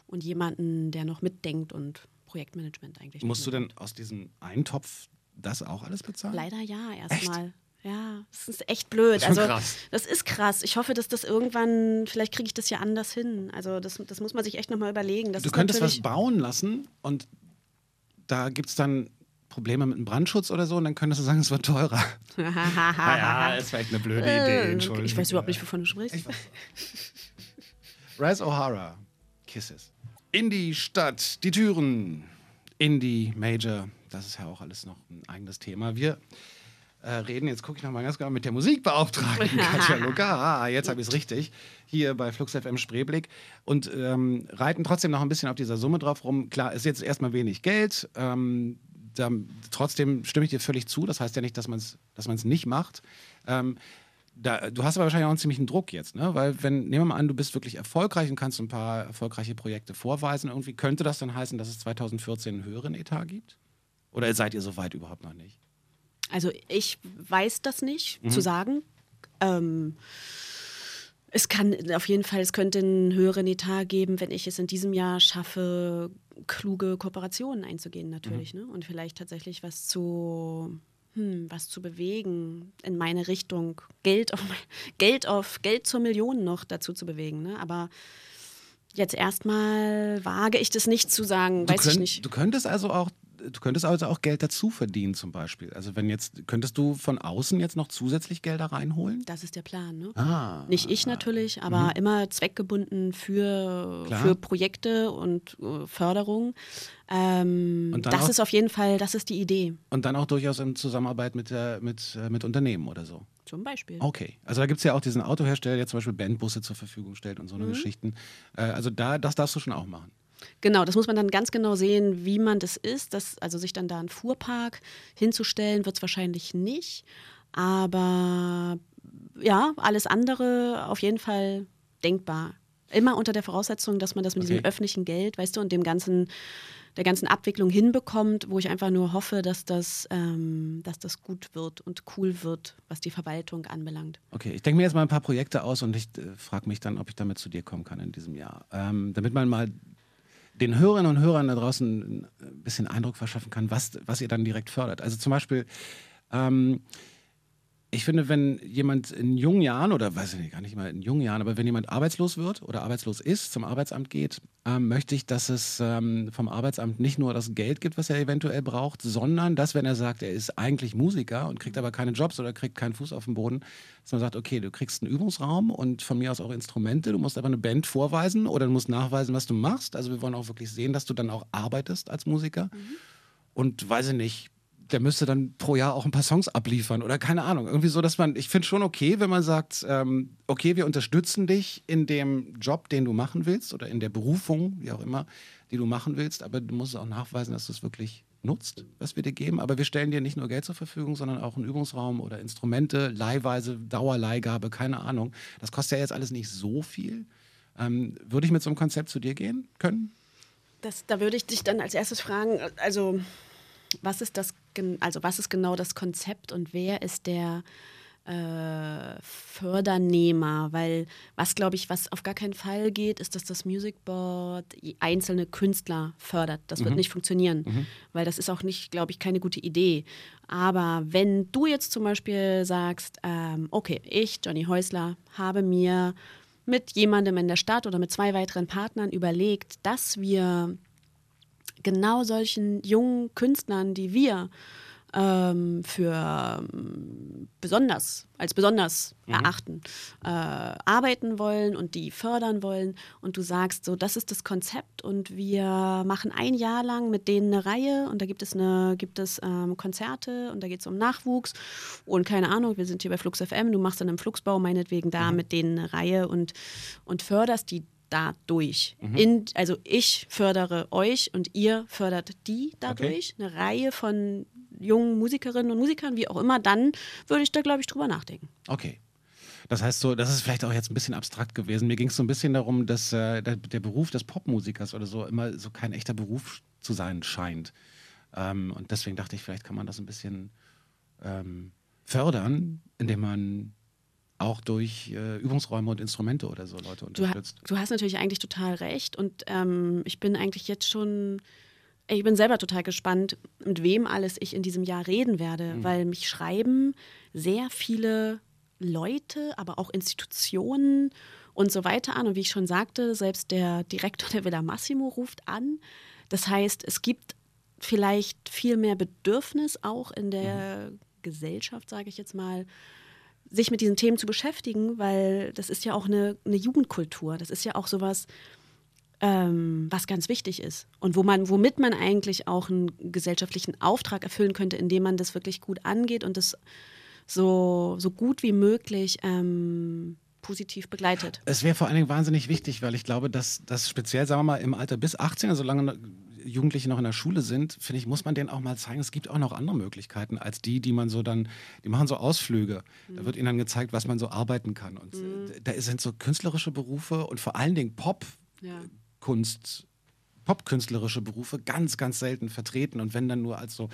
Und jemanden, der noch mitdenkt und Projektmanagement eigentlich. Musst du denn aus diesem Eintopf das auch alles bezahlen? Leider ja, erstmal. Ja, das ist echt blöd. Das ist also, krass. Das ist krass. Ich hoffe, dass das irgendwann, vielleicht kriege ich das ja anders hin. Also, das, das muss man sich echt nochmal überlegen. Das du könntest was bauen lassen und da gibt es dann Probleme mit dem Brandschutz oder so und dann könntest du sagen, es wird teurer. (laughs) Naja, ist vielleicht eine blöde Idee, Äh, Entschuldigung. Ich weiß überhaupt nicht, wovon du sprichst. Rise O'Hara, Kisses. In die Stadt, die Türen. Indie, Major, das ist ja auch alles noch ein eigenes Thema. Wir äh, reden, jetzt gucke ich nochmal ganz genau mit der Musikbeauftragten (laughs) Katja Luca. Ah, jetzt habe ich es richtig. Hier bei Flux FM Spreeblick. Und ähm, reiten trotzdem noch ein bisschen auf dieser Summe drauf rum. Klar, ist jetzt erstmal wenig Geld. Ähm, da, trotzdem stimme ich dir völlig zu. Das heißt ja nicht, dass man es dass man's nicht macht. Ähm, da, du hast aber wahrscheinlich auch einen ziemlichen Druck jetzt, ne? Weil wenn, nehmen wir mal an, du bist wirklich erfolgreich und kannst ein paar erfolgreiche Projekte vorweisen, irgendwie könnte das dann heißen, dass es 2014 einen höheren Etat gibt? Oder seid ihr so weit überhaupt noch nicht? Also ich weiß das nicht Mhm. zu sagen. Ähm, es kann auf jeden Fall, es könnte einen höheren Etat geben, wenn ich es in diesem Jahr schaffe, kluge Kooperationen einzugehen natürlich. Mhm. Ne? Und vielleicht tatsächlich was zu, hm, was zu bewegen in meine Richtung. Geld auf, (laughs) Geld auf, Geld zur Million noch dazu zu bewegen. Ne? Aber jetzt erstmal wage ich das nicht zu sagen, Du, weiß ich könnt- nicht. du könntest also auch, du könntest also auch Geld dazu verdienen zum Beispiel. Also wenn jetzt, könntest du von außen jetzt noch zusätzlich Gelder reinholen? Das ist der Plan, ne? Ah. Nicht ich natürlich, aber immer zweckgebunden für, Klar. für Projekte und äh, Förderung. Ähm, Und das auch- ist auf jeden Fall, das ist die Idee, Und dann auch durchaus in Zusammenarbeit mit, der, mit, äh, mit Unternehmen oder so. zum Beispiel. Okay, also da gibt es ja auch diesen Autohersteller, der zum Beispiel Bandbusse zur Verfügung stellt und so Mhm. eine Geschichten. Äh, also da, das darfst du schon auch machen. Genau, das muss man dann ganz genau sehen, wie man das ist. Das, also sich dann da einen Fuhrpark hinzustellen, wird es wahrscheinlich nicht. Aber ja, alles andere auf jeden Fall denkbar. Immer unter der Voraussetzung, dass man das mit Okay. diesem öffentlichen Geld, weißt du, und dem ganzen, der ganzen Abwicklung hinbekommt, wo ich einfach nur hoffe, dass das, ähm, dass das gut wird und cool wird, was die Verwaltung anbelangt. Okay, ich denke mir jetzt mal ein paar Projekte aus und ich äh, frage mich dann, ob ich damit zu dir kommen kann in diesem Jahr. Ähm, damit man mal den Hörerinnen und Hörern da draußen ein bisschen Eindruck verschaffen kann, was, was ihr dann direkt fördert. Also zum Beispiel, ähm, ich finde, wenn jemand in jungen Jahren oder weiß ich nicht, gar nicht mal in jungen Jahren, aber wenn jemand arbeitslos wird oder arbeitslos ist, zum Arbeitsamt geht, ähm, möchte ich, dass es ähm, vom Arbeitsamt nicht nur das Geld gibt, was er eventuell braucht, sondern dass, wenn er sagt, er ist eigentlich Musiker und kriegt aber keine Jobs oder kriegt keinen Fuß auf den Boden, dass man sagt, okay, du kriegst einen Übungsraum und von mir aus auch Instrumente, du musst aber eine Band vorweisen oder du musst nachweisen, was du machst. Also wir wollen auch wirklich sehen, dass du dann auch arbeitest als Musiker. Mhm. Und weiß ich nicht, der müsste dann pro Jahr auch ein paar Songs abliefern oder keine Ahnung. Irgendwie so, dass man, ich finde schon okay, wenn man sagt, ähm, okay, wir unterstützen dich in dem Job, den du machen willst oder in der Berufung, wie auch immer, die du machen willst, aber du musst auch nachweisen, dass du es wirklich nutzt, was wir dir geben. Aber wir stellen dir nicht nur Geld zur Verfügung, sondern auch einen Übungsraum oder Instrumente, Leihweise, Dauerleihgabe, keine Ahnung. Das kostet ja jetzt alles nicht so viel. Ähm, würde ich mit so einem Konzept zu dir gehen können? Das, da würde ich dich dann als erstes fragen, also was ist das, also was ist genau das Konzept und wer ist der äh, Fördernehmer? Weil was, glaube ich, was auf gar keinen Fall geht, ist, dass das Music Board einzelne Künstler fördert. Das wird mhm. nicht funktionieren, mhm. weil das ist auch nicht, glaube ich, keine gute Idee. Aber wenn du jetzt zum Beispiel sagst, ähm, okay, ich, Johnny Häusler, habe mir mit jemandem in der Stadt oder mit zwei weiteren Partnern überlegt, dass wir genau solchen jungen Künstlern, die wir ähm, für ähm, besonders, als besonders mhm. erachten, äh, arbeiten wollen und die fördern wollen. Und du sagst so, das ist das Konzept und wir machen ein Jahr lang mit denen eine Reihe und da gibt es, eine, gibt es ähm, Konzerte und da geht es um Nachwuchs und keine Ahnung, wir sind hier bei Flux FM, du machst dann im Fluxbau meinetwegen da mhm. mit denen eine Reihe und, und förderst die dadurch. Mhm. In, also ich fördere euch und ihr fördert die dadurch. Okay. Eine Reihe von jungen Musikerinnen und Musikern, wie auch immer, dann würde ich da, glaube ich, drüber nachdenken. Okay. Das heißt so, das ist vielleicht auch jetzt ein bisschen abstrakt gewesen. Mir ging es so ein bisschen darum, dass äh, der, der, Beruf des Popmusikers oder so immer so kein echter Beruf zu sein scheint. Ähm, und deswegen dachte ich, vielleicht kann man das ein bisschen ähm, fördern, indem man auch durch äh, Übungsräume und Instrumente oder so Leute unterstützt. Du, du hast natürlich eigentlich total recht und ähm, ich bin eigentlich jetzt schon, ich bin selber total gespannt, mit wem alles ich in diesem Jahr reden werde, mhm. weil mich schreiben sehr viele Leute, aber auch Institutionen und so weiter an. Und wie ich schon sagte, selbst der Direktor der Villa Massimo ruft an. Das heißt, es gibt vielleicht viel mehr Bedürfnis auch in der mhm. Gesellschaft, sage ich jetzt mal, sich mit diesen Themen zu beschäftigen, weil das ist ja auch eine, eine Jugendkultur. Das ist ja auch sowas, ähm, was ganz wichtig ist und wo man, womit man eigentlich auch einen gesellschaftlichen Auftrag erfüllen könnte, indem man das wirklich gut angeht und das so, so gut wie möglich ähm, positiv begleitet. Es wäre vor allen Dingen wahnsinnig wichtig, weil ich glaube, dass das speziell, sagen wir mal, im Alter bis 18, also solange Jugendliche noch in der Schule sind, finde ich, muss man denen auch mal zeigen, es gibt auch noch andere Möglichkeiten als die, die man so dann, die machen so Ausflüge. Mhm. Da wird ihnen dann gezeigt, was man so arbeiten kann. Und mhm. da sind so künstlerische Berufe und vor allen Dingen Pop-Kunst, ja. Popkünstlerische Berufe ganz, ganz selten vertreten. Und wenn dann nur als so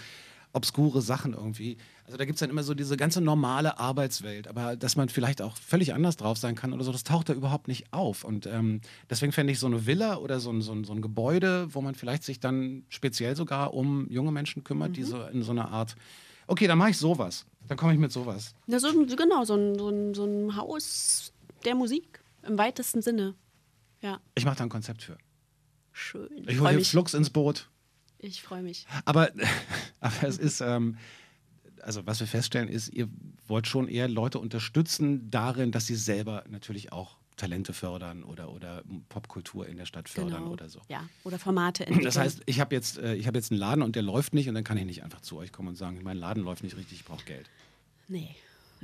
obskure Sachen irgendwie. Also da gibt es dann immer so diese ganze normale Arbeitswelt, aber dass man vielleicht auch völlig anders drauf sein kann oder so, das taucht da überhaupt nicht auf. Und ähm, deswegen fände ich so eine Villa oder so ein, so, ein, so ein Gebäude, wo man vielleicht sich dann speziell sogar um junge Menschen kümmert, mhm. die so in so einer Art, okay, dann mache ich sowas, dann komme ich mit sowas. Ja, so, genau, so ein, so, ein, so ein Haus der Musik im weitesten Sinne. Ja. Ich mache da ein Konzept für. Schön. Ich hole Flux ins Boot. Ich freue mich. Aber, (laughs) aber es ist, ähm, also was wir feststellen, ist, ihr wollt schon eher Leute unterstützen darin, dass sie selber natürlich auch Talente fördern oder, oder Popkultur in der Stadt fördern genau. oder so. Ja, oder Formate entwickeln. Das heißt, ich habe jetzt, äh, hab jetzt einen Laden und der läuft nicht und dann kann ich nicht einfach zu euch kommen und sagen, mein Laden läuft nicht richtig, ich brauche Geld. Nee,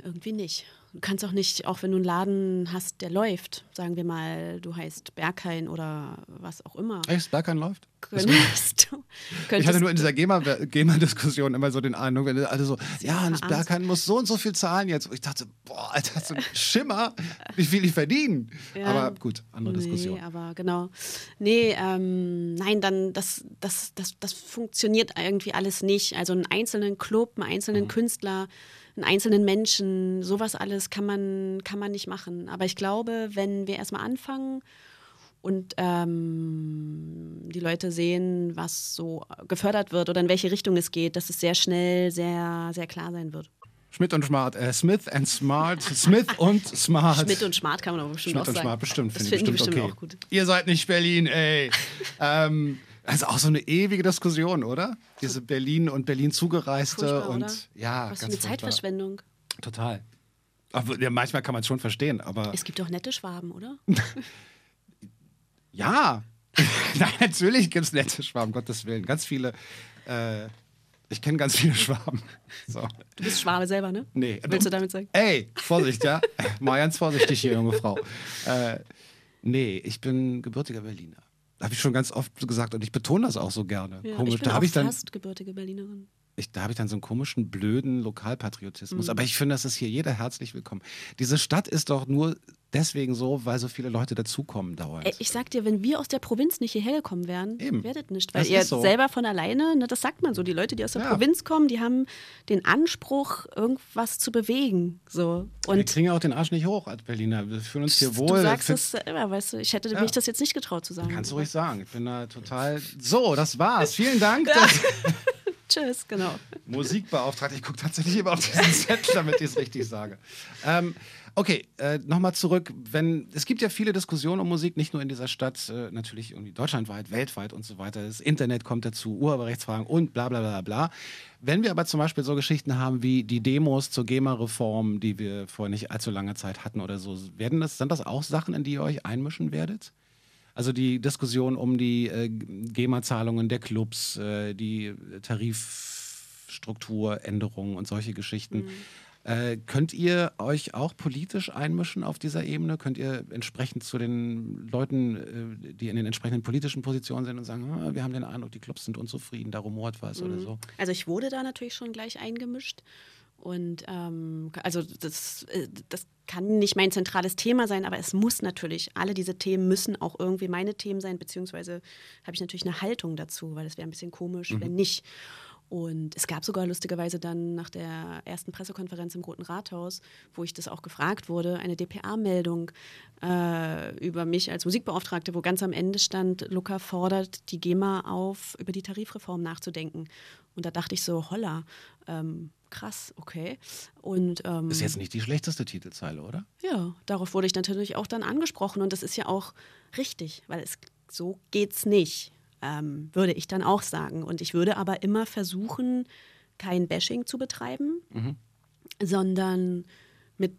irgendwie nicht. Du kannst auch nicht, auch wenn du einen Laden hast, der läuft, sagen wir mal, du heißt Berghain oder was auch immer. Echt, Berghain läuft? Könntest du, könntest ich hatte nur in dieser GEMA-Diskussion immer so den Eindruck, wenn alle so, ja, das Berghain muss so und so viel zahlen jetzt. Und ich dachte, boah, Alter, so ein Schimmer, wie viel ich verdienen. Ja, aber gut, andere nee, Diskussion. aber genau. Nee, ähm, nein, dann, das, das, das, das funktioniert irgendwie alles nicht. Also einen einzelnen Club, einen einzelnen mhm. Künstler, einen einzelnen Menschen, sowas alles kann man, kann man nicht machen. Aber ich glaube, wenn wir erstmal anfangen und ähm, die Leute sehen, was so gefördert wird oder in welche Richtung es geht, dass es sehr schnell sehr, sehr klar sein wird. Schmidt und Smart, äh, Smith and Smart, Smith und Smart. Schmidt und Schmart kann man doch bestimmt Schmidt auch und sagen. Smart, bestimmt. Finde ich bestimmt bestimmt okay. auch gut. Ihr seid nicht Berlin, ey. (laughs) ähm, also auch so eine ewige Diskussion, oder? Diese Berlin und Berlin zugereiste Furchtbar, und oder? ja, Was ganz für eine furchtbar. Zeitverschwendung. Total. Aber, ja, manchmal kann man es schon verstehen, aber Es gibt doch nette Schwaben, oder? (laughs) ja. (laughs) Nein, natürlich gibt es nette Schwaben, Gottes Willen. Ganz viele. Äh, ich kenne ganz viele (laughs) Schwaben. So. Du bist Schwabe selber, ne? Nee. Willst du damit sagen? Ey, Vorsicht, ja. Mal ganz vorsichtig hier, junge Frau. Äh, nee, ich bin gebürtiger Berliner. Habe ich schon ganz oft gesagt und ich betone das auch so gerne. Ja, Komisch. ich bin da auch ich dann fast gebürtige Berlinerin. Ich, da habe ich dann so einen komischen, blöden Lokalpatriotismus. Mhm. Aber ich finde, das ist hier jeder herzlich willkommen. Diese Stadt ist doch nur deswegen so, weil so viele Leute dazukommen dauernd. Ich sag dir, wenn wir aus der Provinz nicht hierher gekommen wären, Eben. werdet nicht. Weil Das ihr so. selber von alleine, ne, das sagt man so, die Leute, die aus der Ja. Provinz kommen, die haben den Anspruch, irgendwas zu bewegen. So. wir Und kriegen ja auch den Arsch nicht hoch als Berliner. Wir fühlen uns hier wohl. du sagst es selber, weißt du, ich hätte Ja. mich das jetzt nicht getraut zu sagen. Kannst du ruhig sagen. Ich bin da total. So, das war's. (laughs) Vielen Dank. Das (laughs) Tschüss, genau. Musikbeauftragte. Ich gucke tatsächlich immer auf diesen (laughs) Zettel, damit ich es richtig sage. Ähm, okay, äh, nochmal zurück. Wenn, es gibt ja viele Diskussionen um Musik, nicht nur in dieser Stadt, äh, natürlich irgendwie deutschlandweit, weltweit und so weiter. Das Internet kommt dazu, Urheberrechtsfragen und bla bla bla bla. Wenn wir aber zum Beispiel so Geschichten haben wie die Demos zur GEMA-Reform, die wir vor nicht allzu langer Zeit hatten oder so, werden das, sind das auch Sachen, in die ihr euch einmischen werdet? Also die Diskussion um die äh, GEMA-Zahlungen der Clubs, äh, die Tarifstrukturänderungen und solche Geschichten. Mhm. Äh, könnt ihr euch auch politisch einmischen auf dieser Ebene? Könnt ihr entsprechend zu den Leuten, äh, die in den entsprechenden politischen Positionen sind und sagen, ah, wir haben den Eindruck, die Clubs sind unzufrieden, da rumort was oder so? Also ich wurde da natürlich schon gleich eingemischt. Und ähm, also das, äh, das kann nicht mein zentrales Thema sein, aber es muss natürlich, alle diese Themen müssen auch irgendwie meine Themen sein, beziehungsweise habe ich natürlich eine Haltung dazu, weil es wäre ein bisschen komisch, wenn nicht. Und es gab sogar lustigerweise dann nach der ersten Pressekonferenz im Roten Rathaus, wo ich das auch gefragt wurde, eine DPA-Meldung äh, über mich als Musikbeauftragte, wo ganz am Ende stand, Luca fordert die GEMA auf, über die Tarifreform nachzudenken. Und da dachte ich so, holla, ähm, krass, okay. Und ähm, Ist jetzt nicht die schlechteste Titelzeile, oder? ja, darauf wurde ich natürlich auch dann angesprochen und das ist ja auch richtig, weil es so geht's nicht, ähm, würde ich dann auch sagen. Und ich würde aber immer versuchen, kein Bashing zu betreiben, sondern mit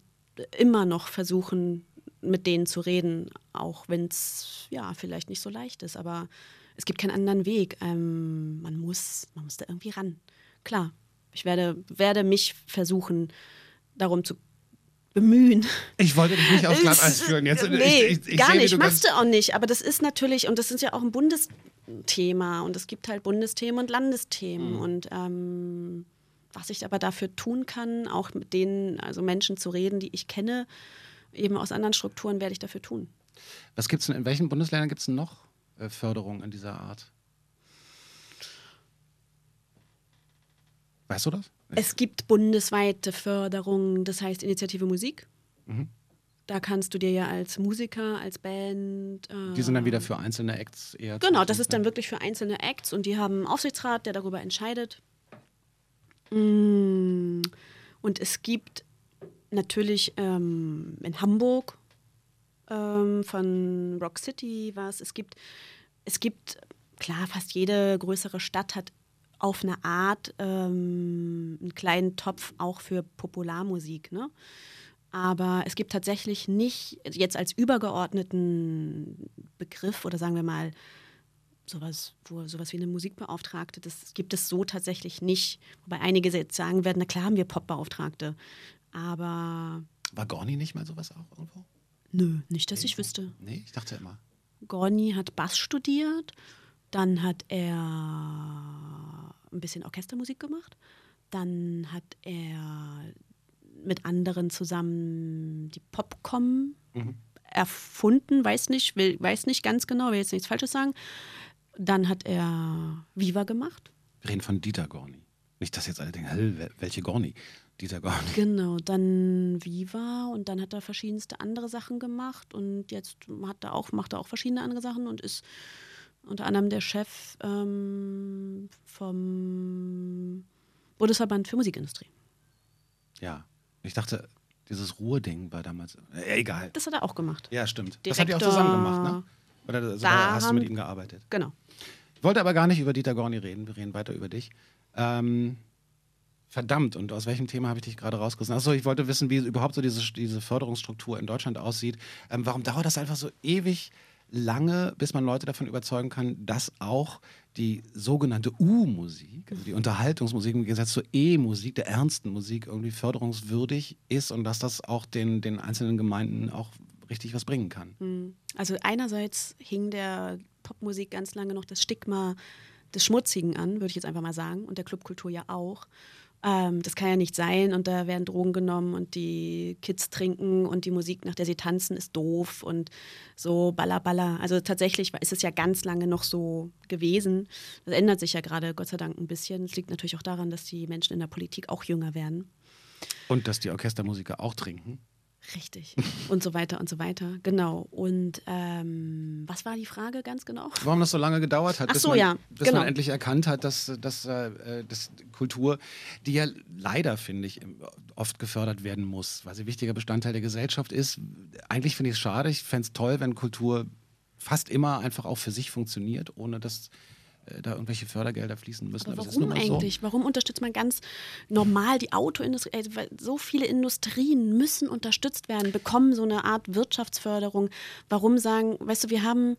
immer noch versuchen, mit denen zu reden, auch wenn es ja vielleicht nicht so leicht ist. Aber es gibt keinen anderen Weg. Ähm, man muss, man muss da irgendwie ran. Klar, ich werde, werde mich versuchen, darum zu bemühen. Ich wollte dich nicht aufs Glatteis führen. Jetzt, nee, ich, ich, ich gar sehe, nicht, machst du auch nicht. Aber das ist natürlich, und das ist ja auch ein Bundesthema und es gibt halt Bundesthemen und Landesthemen. Mhm. Und ähm, was ich aber dafür tun kann, auch mit denen, also Menschen zu reden, die ich kenne, eben aus anderen Strukturen, werde ich dafür tun. Was gibt's denn, in welchen Bundesländern gibt es noch äh, Förderungen in dieser Art? Weißt du das? Es gibt bundesweite Förderungen, das heißt Initiative Musik. Mhm. Da kannst du dir ja als Musiker, als Band. Äh, Die sind dann wieder für einzelne Acts eher. Genau, das ist dann wirklich für einzelne Acts und die haben einen Aufsichtsrat, der darüber entscheidet. Mm, Und es gibt natürlich ähm, in Hamburg ähm, von Rock City was. Es gibt, es gibt, klar, fast jede größere Stadt hat auf eine Art ähm, einen kleinen Topf auch für Popularmusik. Ne? Aber es gibt tatsächlich nicht jetzt als übergeordneten Begriff oder sagen wir mal sowas, wo, sowas wie eine Musikbeauftragte, das gibt es so tatsächlich nicht. Wobei einige jetzt sagen werden, na klar haben wir Popbeauftragte. Aber War Gorni nicht mal sowas auch irgendwo? Nö, nicht, dass ich wüsste. Nee, ich dachte immer. Gorni hat Bass studiert, dann hat er ein bisschen Orchestermusik gemacht, dann hat er mit anderen zusammen die Popcom erfunden, weiß nicht, will, weiß nicht ganz genau, will jetzt nichts Falsches sagen. Dann hat er Viva gemacht. Wir reden von Dieter Gorni. Nicht, dass jetzt alle denken, welche Gorni? Dieter Gorni. Genau, dann Viva und dann hat er verschiedenste andere Sachen gemacht und jetzt hat er auch, macht er auch verschiedene andere Sachen und ist unter anderem der Chef ähm, vom Bundesverband für Musikindustrie. Ja. Ich dachte, dieses Ruhe-Ding war damals. Äh, egal. Das hat er auch gemacht. Ja, stimmt. das habt ihr auch Direktor zusammen gemacht, ne? Oder also, da hast du mit ihm gearbeitet? Genau. Ich wollte aber gar nicht über Dieter Gorni reden. Wir reden weiter über dich. Ähm, verdammt, und aus welchem Thema habe ich dich gerade rausgerissen? Achso, ich wollte wissen, wie überhaupt so diese, diese Förderungsstruktur in Deutschland aussieht. Ähm, warum dauert das einfach so ewig lange, bis man Leute davon überzeugen kann, dass auch die sogenannte U-Musik, also die Unterhaltungsmusik im Gegensatz zur E-Musik, der ernsten Musik, irgendwie förderungswürdig ist und dass das auch den, den einzelnen Gemeinden auch richtig was bringen kann? Also einerseits hing der Popmusik ganz lange noch das Stigma des Schmutzigen an, würde ich jetzt einfach mal sagen, und der Clubkultur ja auch. Ähm, das kann ja nicht sein und da werden Drogen genommen und die Kids trinken und die Musik, nach der sie tanzen, ist doof und so balla balla. Also tatsächlich ist es ja ganz lange noch so gewesen. Das ändert sich ja gerade Gott sei Dank ein bisschen. Es liegt natürlich auch daran, dass die Menschen in der Politik auch jünger werden. Und dass die Orchestermusiker auch trinken. Richtig. Und so weiter und so weiter. Genau. Und ähm, was war die Frage ganz genau? Warum das so lange gedauert hat, Ach bis, so, man, ja, bis genau. man endlich erkannt hat, dass, dass, äh, dass Kultur, die ja leider, finde ich, oft gefördert werden muss, weil sie wichtiger Bestandteil der Gesellschaft ist. Eigentlich finde ich es schade. Ich fände es toll, wenn Kultur fast immer einfach auch für sich funktioniert, ohne dass da irgendwelche Fördergelder fließen müssen. Aber nun warum mal so. eigentlich? Warum unterstützt man ganz normal die Autoindustrie? Also, weil so viele Industrien müssen unterstützt werden, bekommen so eine Art Wirtschaftsförderung. Warum sagen, weißt du, wir haben,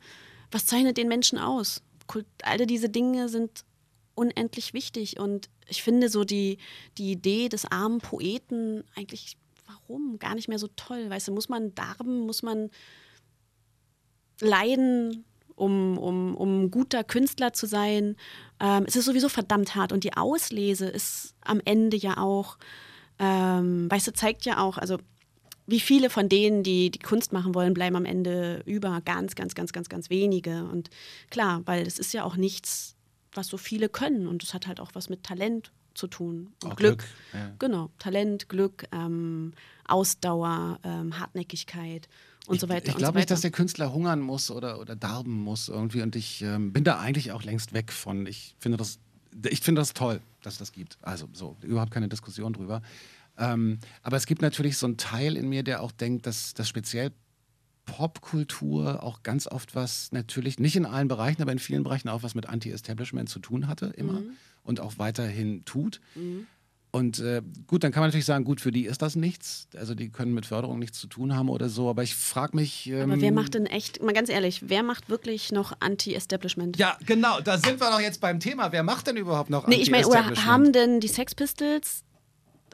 was zeichnet den Menschen aus? Kult, alle diese Dinge sind unendlich wichtig und ich finde so die, die Idee des armen Poeten eigentlich, warum? Gar nicht mehr so toll. Weißt du, muss man darben, muss man leiden, um, um, um ein guter Künstler zu sein. Ähm, es ist sowieso verdammt hart. Und die Auslese ist am Ende ja auch, ähm, weißt du, zeigt ja auch, also wie viele von denen, die die Kunst machen wollen, bleiben am Ende über. Ganz, ganz, ganz, ganz, ganz wenige. Und klar, weil es ist ja auch nichts, was so viele können. Und es hat halt auch was mit Talent zu tun. Glück. Glück, ja. Genau. Talent, Glück, ähm, Ausdauer, ähm, Hartnäckigkeit und so weiter. Ich und glaube so nicht, dass der Künstler hungern muss oder, oder darben muss irgendwie. Und ich ähm, bin da eigentlich auch längst weg von. Ich finde das, ich finde das toll, dass es das gibt. Also so, überhaupt keine Diskussion drüber. Ähm, aber es gibt natürlich so einen Teil in mir, der auch denkt, dass, dass speziell Popkultur auch ganz oft was natürlich, nicht in allen Bereichen, aber in vielen Bereichen auch was mit Anti-Establishment zu tun hatte, immer. Und auch weiterhin tut. Und äh, gut, dann kann man natürlich sagen, gut, für die ist das nichts. Also die können mit Förderung nichts zu tun haben oder so. Aber ich frage mich. Ähm, Aber wer macht denn echt, mal ganz ehrlich, wer macht wirklich noch Anti-Establishment? Ja, genau, da sind wir doch jetzt beim Thema. Wer macht denn überhaupt noch Nee, ich meine, oder Anti-Establishment? haben denn die Sex Pistols,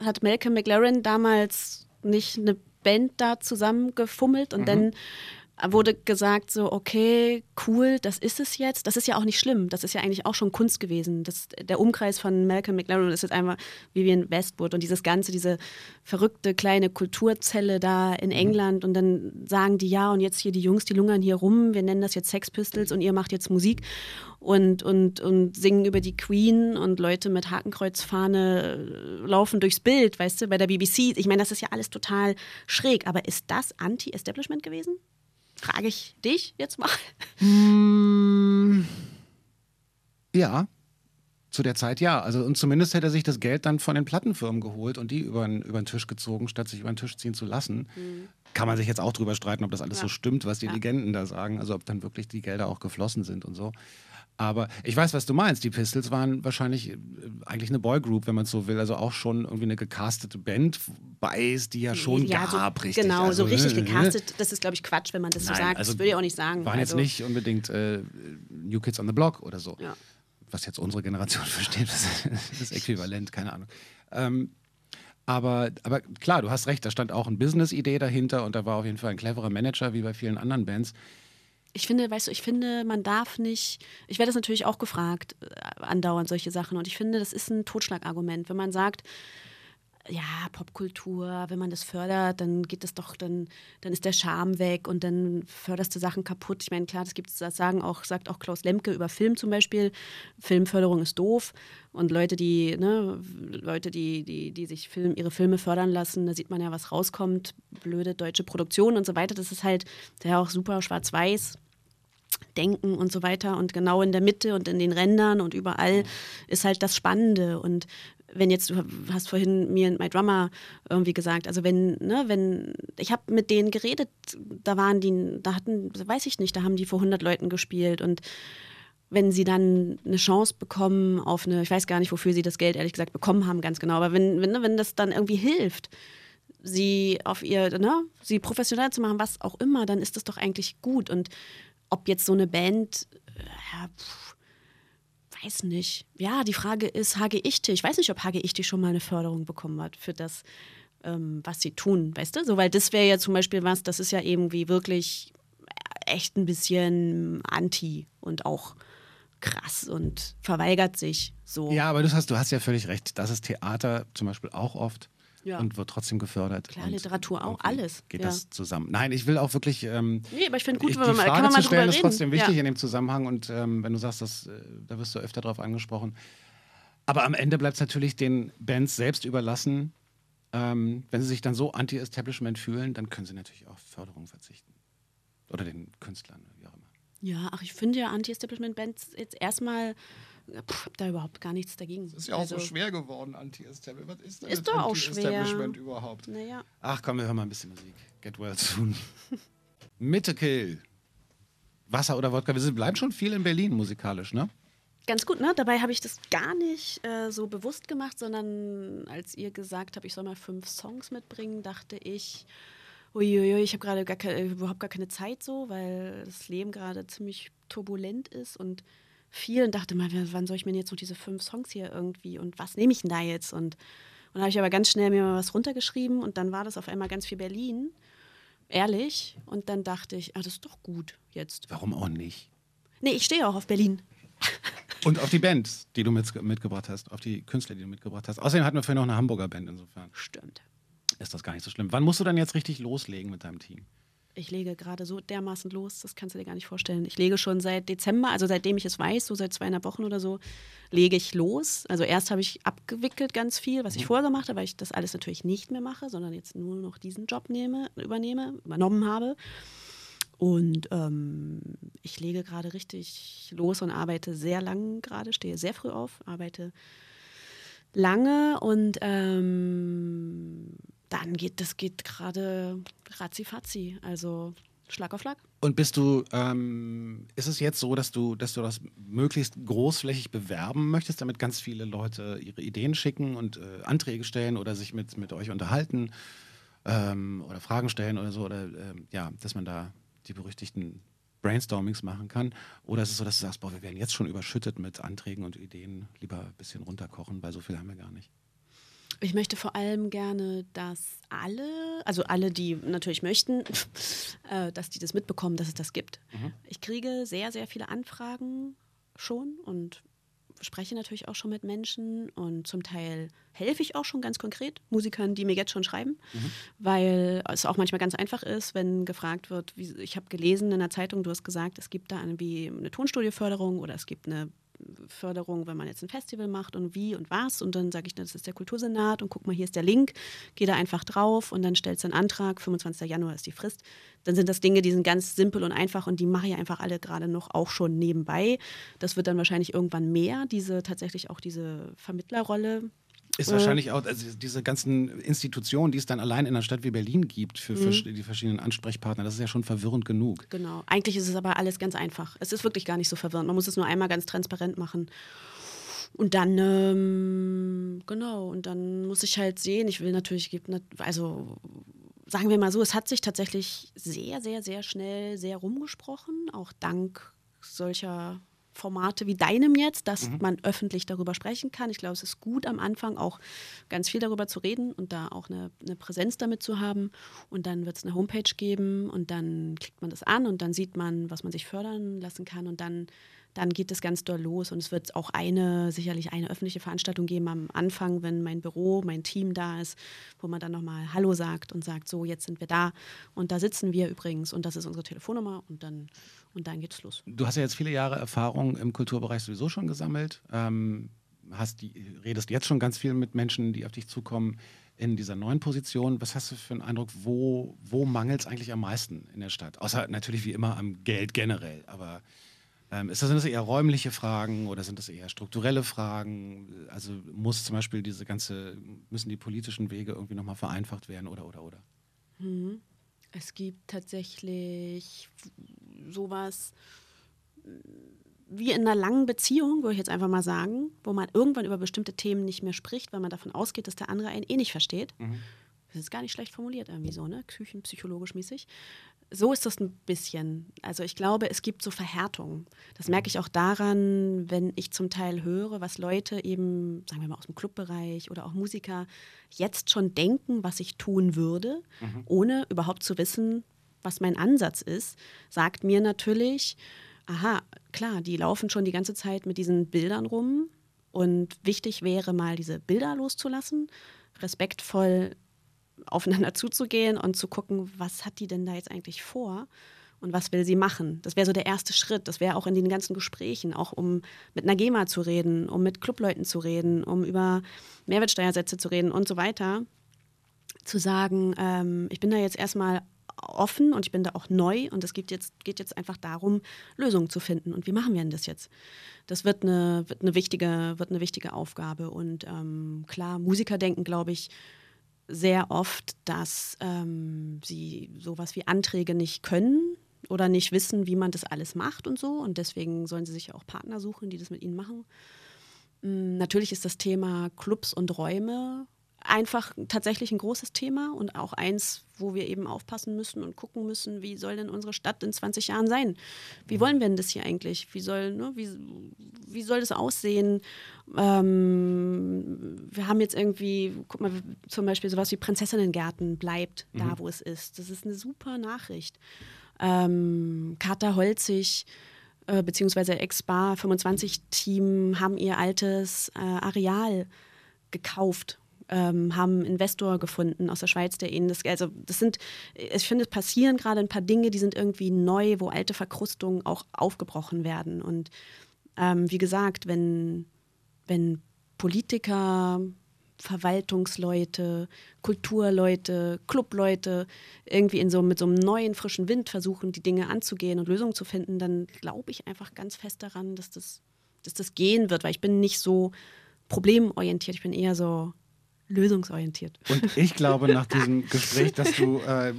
hat Malcolm McLaren damals nicht eine Band da zusammengefummelt und dann wurde gesagt so, okay, cool, das ist es jetzt. Das ist ja auch nicht schlimm. Das ist ja eigentlich auch schon Kunst gewesen. Das, der Umkreis von Malcolm McLaren ist jetzt einmal Vivian Westwood und dieses ganze, diese verrückte kleine Kulturzelle da in England und dann sagen die, ja, und jetzt hier die Jungs, die lungern hier rum, wir nennen das jetzt Sex Pistols und ihr macht jetzt Musik und, und, und singen über die Queen und Leute mit Hakenkreuzfahne äh, laufen durchs Bild, weißt du, bei der BBC. Ich meine, das ist ja alles total schräg, aber ist das Anti-Establishment gewesen? Frage ich dich jetzt mal. Ja, zu der Zeit ja. Also und zumindest hätte er sich das Geld dann von den Plattenfirmen geholt und die über den, über den Tisch gezogen, statt sich über den Tisch ziehen zu lassen. Kann man sich jetzt auch drüber streiten, ob das alles so stimmt, was die Legenden da sagen. Also ob dann wirklich die Gelder auch geflossen sind und so. Aber ich weiß, was du meinst. Die Pistols waren wahrscheinlich äh, eigentlich eine Boygroup, wenn man es so will. Also auch schon irgendwie eine gecastete Band bei ist, die ja schon ja, gab, so, richtig. Genau, also, so richtig äh, gecastet. Das ist, glaube ich, Quatsch, wenn man das Nein, so sagt. also das würde ich auch nicht sagen. Waren also, jetzt nicht unbedingt äh, New Kids on the Block oder so. Ja. Was jetzt unsere Generation (laughs) versteht, das ist Äquivalent, keine Ahnung. Ähm, aber, aber klar, du hast recht, da stand auch eine Business-Idee dahinter und da war auf jeden Fall ein cleverer Manager, wie bei vielen anderen Bands. Ich finde, weißt du, ich finde, man darf nicht, ich werde das natürlich auch gefragt, äh, andauernd solche Sachen. Und ich finde, das ist ein Totschlagargument. Wenn man sagt, ja, Popkultur, wenn man das fördert, dann geht das doch, dann, dann ist der Charme weg und dann förderst du Sachen kaputt. Ich meine, klar, das gibt das sagen auch, sagt auch Klaus Lemke über Film zum Beispiel. Filmförderung ist doof. Und Leute, die, ne, Leute, die, die, die sich Film, ihre Filme fördern lassen, da sieht man ja, was rauskommt, blöde deutsche Produktion und so weiter. Das ist halt ja auch super schwarz-weiß. Denken und so weiter. Und genau in der Mitte und in den Rändern und überall ist halt das Spannende. Und wenn jetzt, du hast vorhin mir und My Drummer irgendwie gesagt, also wenn, ne, wenn, ich habe mit denen geredet, da waren die, da hatten, weiß ich nicht, da haben die vor 100 Leuten gespielt. Und wenn sie dann eine Chance bekommen auf eine, ich weiß gar nicht, wofür sie das Geld ehrlich gesagt bekommen haben, ganz genau, aber wenn, wenn, ne, wenn das dann irgendwie hilft, sie auf ihr, ne, sie professionell zu machen, was auch immer, dann ist das doch eigentlich gut. Und ob jetzt so eine Band, äh, ja, pff, weiß nicht. Ja, die Frage ist, Hage Ichte, ich weiß nicht, ob Hage Ichte schon mal eine Förderung bekommen hat für das, ähm, was sie tun, weißt du? So, weil das wäre ja zum Beispiel was, das ist ja irgendwie wirklich echt ein bisschen anti und auch krass und verweigert sich so. Ja, aber du hast, du hast ja völlig recht. Das ist Theater zum Beispiel auch oft Ja. und wird trotzdem gefördert. Klar, Literatur auch, alles, Geht ja. das zusammen? Nein, ich will auch wirklich. Ähm, Nee, aber ich finde gut, wenn man mal- Frage kann man mal zu stellen ist trotzdem wichtig in dem Zusammenhang und ähm, wenn du sagst, dass, äh, da wirst du öfter drauf angesprochen. Aber am Ende bleibt es natürlich den Bands selbst überlassen. Ähm, wenn sie sich dann so anti-Establishment fühlen, dann können sie natürlich auf Förderung verzichten. Oder den Künstlern, wie auch immer. Ja, ach, ich finde ja Anti-Establishment-Bands jetzt erstmal, pff, hab da überhaupt gar nichts dagegen. Also, schwer geworden, Anti-Establishment. Was ist denn Ist doch auch schwer. überhaupt? Naja. Ach komm, wir hören mal ein bisschen Musik. Get well soon. (laughs) Mittekill. Wasser oder Wodka. Wir bleiben schon viel in Berlin musikalisch, ne? Ganz gut, ne? Dabei habe ich das gar nicht äh, so bewusst gemacht, sondern als ihr gesagt habt, ich soll mal fünf Songs mitbringen, dachte ich, uiuiui, ich habe gerade überhaupt gar keine Zeit so, weil das Leben gerade ziemlich turbulent ist und viel und dachte mal, wann soll ich mir denn jetzt noch diese fünf Songs hier irgendwie und was nehme ich denn da jetzt? Und, und dann habe ich aber ganz schnell mir mal was runtergeschrieben und dann war das auf einmal ganz viel Berlin, ehrlich. Und dann dachte ich, ah, das ist doch gut jetzt. Warum auch nicht? Nee, ich stehe auch auf Berlin. Und auf die Band, die du mit, mitgebracht hast, auf die Künstler, die du mitgebracht hast. Außerdem hatten wir vorhin noch eine Hamburger Band, insofern Stimmt. ist das gar nicht so schlimm. Wann musst du dann jetzt richtig loslegen mit deinem Team? Ich lege gerade so dermaßen los, das kannst du dir gar nicht vorstellen. Ich lege schon seit Dezember, also seitdem ich es weiß, so seit zweieinhalb Wochen oder so, lege ich los. Also erst habe ich abgewickelt ganz viel, was ich vorher gemacht habe, weil ich das alles natürlich nicht mehr mache, sondern jetzt nur noch diesen Job nehme, übernehme, übernommen habe. Und ähm, ich lege gerade richtig los und arbeite sehr lang gerade, stehe sehr früh auf, arbeite lange und ähm, dann geht das geht gerade ratzi also Schlag auf Schlag. Und bist du, ähm, ist es jetzt so, dass du, dass du das möglichst großflächig bewerben möchtest, damit ganz viele Leute ihre Ideen schicken und äh, Anträge stellen oder sich mit, mit euch unterhalten ähm, oder Fragen stellen oder so, oder ähm, ja, dass man da die berüchtigten Brainstormings machen kann? Oder ist es so, dass du sagst, boah, wir werden jetzt schon überschüttet mit Anträgen und Ideen, lieber ein bisschen runterkochen, weil so viel haben wir gar nicht. Ich möchte vor allem gerne, dass alle, also alle, die natürlich möchten, (laughs) äh, dass die das mitbekommen, dass es das gibt. Ich kriege sehr, sehr viele Anfragen schon und spreche natürlich auch schon mit Menschen und zum Teil helfe ich auch schon ganz konkret Musikern, die mir jetzt schon schreiben, weil es auch manchmal ganz einfach ist, wenn gefragt wird, wie, ich habe gelesen in der Zeitung, du hast gesagt, es gibt da irgendwie eine Tonstudioförderung oder es gibt eine Förderung, wenn man jetzt ein Festival macht und wie und was. Und dann sage ich, das ist der Kultursenat und guck mal, hier ist der Link. Geh da einfach drauf und dann stellst du einen Antrag. 25. Januar ist die Frist. Dann sind das Dinge, die sind ganz simpel und einfach und die mache ich einfach alle gerade noch auch schon nebenbei. Das wird dann wahrscheinlich irgendwann mehr, diese tatsächlich auch diese Vermittlerrolle. Ist Äh. wahrscheinlich auch, also diese ganzen Institutionen, die es dann allein in einer Stadt wie Berlin gibt für Mhm. die verschiedenen Ansprechpartner, das ist ja schon verwirrend genug. Genau. Eigentlich ist es aber alles ganz einfach. Es ist wirklich gar nicht so verwirrend. Man muss es nur einmal ganz transparent machen. Und dann, ähm, genau, und dann muss ich halt sehen, ich will natürlich, also sagen wir mal so, es hat sich tatsächlich sehr, sehr, sehr schnell sehr rumgesprochen, auch dank solcher Formate wie deinem jetzt, dass man öffentlich darüber sprechen kann. Ich glaube, es ist gut am Anfang auch ganz viel darüber zu reden und da auch eine, eine Präsenz damit zu haben. Und dann wird es eine Homepage geben und dann klickt man das an und dann sieht man, was man sich fördern lassen kann und dann dann geht es ganz doll los und es wird auch eine, sicherlich eine öffentliche Veranstaltung geben am Anfang, wenn mein Büro, mein Team da ist, wo man dann nochmal Hallo sagt und sagt, so, jetzt sind wir da und da sitzen wir übrigens und das ist unsere Telefonnummer und dann, und dann geht's los. Du hast ja jetzt viele Jahre Erfahrung im Kulturbereich sowieso schon gesammelt. Ähm, hast die, redest jetzt schon ganz viel mit Menschen, die auf dich zukommen in dieser neuen Position. Was hast du für einen Eindruck, wo, wo mangelt es eigentlich am meisten in der Stadt? Außer natürlich wie immer am Geld generell, aber Ähm, ist das, sind das eher räumliche Fragen oder sind das eher strukturelle Fragen? Also muss zum Beispiel diese ganze, müssen die politischen Wege irgendwie nochmal vereinfacht werden oder oder oder? Mhm. Es gibt tatsächlich sowas wie in einer langen Beziehung, würde ich jetzt einfach mal sagen, wo man irgendwann über bestimmte Themen nicht mehr spricht, weil man davon ausgeht, dass der andere einen eh nicht versteht. Mhm. Das ist gar nicht schlecht formuliert irgendwie so, ne? Küchenpsychologisch mäßig. So ist das ein bisschen. Also ich glaube, es gibt so Verhärtungen. Das merke ich auch daran, wenn ich zum Teil höre, was Leute eben, sagen wir mal aus dem Clubbereich oder auch Musiker, jetzt schon denken, was ich tun würde, Mhm. ohne überhaupt zu wissen, was mein Ansatz ist, sagt mir natürlich, aha, klar, die laufen schon die ganze Zeit mit diesen Bildern rum und wichtig wäre mal diese Bilder loszulassen, respektvoll aufeinander zuzugehen und zu gucken, was hat die denn da jetzt eigentlich vor und was will sie machen. Das wäre so der erste Schritt. Das wäre auch in den ganzen Gesprächen, auch um mit einer GEMA zu reden, um mit Clubleuten zu reden, um über Mehrwertsteuersätze zu reden und so weiter. Zu sagen, ähm, ich bin da jetzt erstmal offen und ich bin da auch neu und es geht jetzt, geht jetzt einfach darum, Lösungen zu finden. Und wie machen wir denn das jetzt? Das wird eine, wird eine, wichtige, wird eine wichtige Aufgabe. Und ähm, klar, Musiker denken, glaube ich, sehr oft, dass ähm, sie sowas wie Anträge nicht können oder nicht wissen, wie man das alles macht und so. Und deswegen sollen sie sich ja auch Partner suchen, die das mit ihnen machen. Mm, Natürlich ist das Thema Clubs und Räume einfach tatsächlich ein großes Thema und auch eins, wo wir eben aufpassen müssen und gucken müssen, wie soll denn unsere Stadt in 20 Jahren sein? Wie wollen wir denn das hier eigentlich? Wie soll, ne, wie, wie soll das aussehen? Ähm, wir haben jetzt irgendwie, guck mal, zum Beispiel sowas wie Prinzessinnengärten bleibt da, wo es ist. Das ist eine super Nachricht. Ähm, Kater Holzig äh, beziehungsweise Ex-Bar 25-Team haben ihr altes äh, Areal gekauft, ähm, haben einen Investor gefunden aus der Schweiz, der ihnen das, also das sind, ich finde, es passieren gerade ein paar Dinge, die sind irgendwie neu, wo alte Verkrustungen auch aufgebrochen werden. Und ähm, wie gesagt, wenn, wenn Politiker, Verwaltungsleute, Kulturleute, Clubleute irgendwie in so, mit so einem neuen, frischen Wind versuchen, die Dinge anzugehen und Lösungen zu finden, dann glaube ich einfach ganz fest daran, dass das, dass das gehen wird, weil ich bin nicht so problemorientiert, ich bin eher so lösungsorientiert. Und ich glaube nach diesem (laughs) Gespräch, dass du, äh,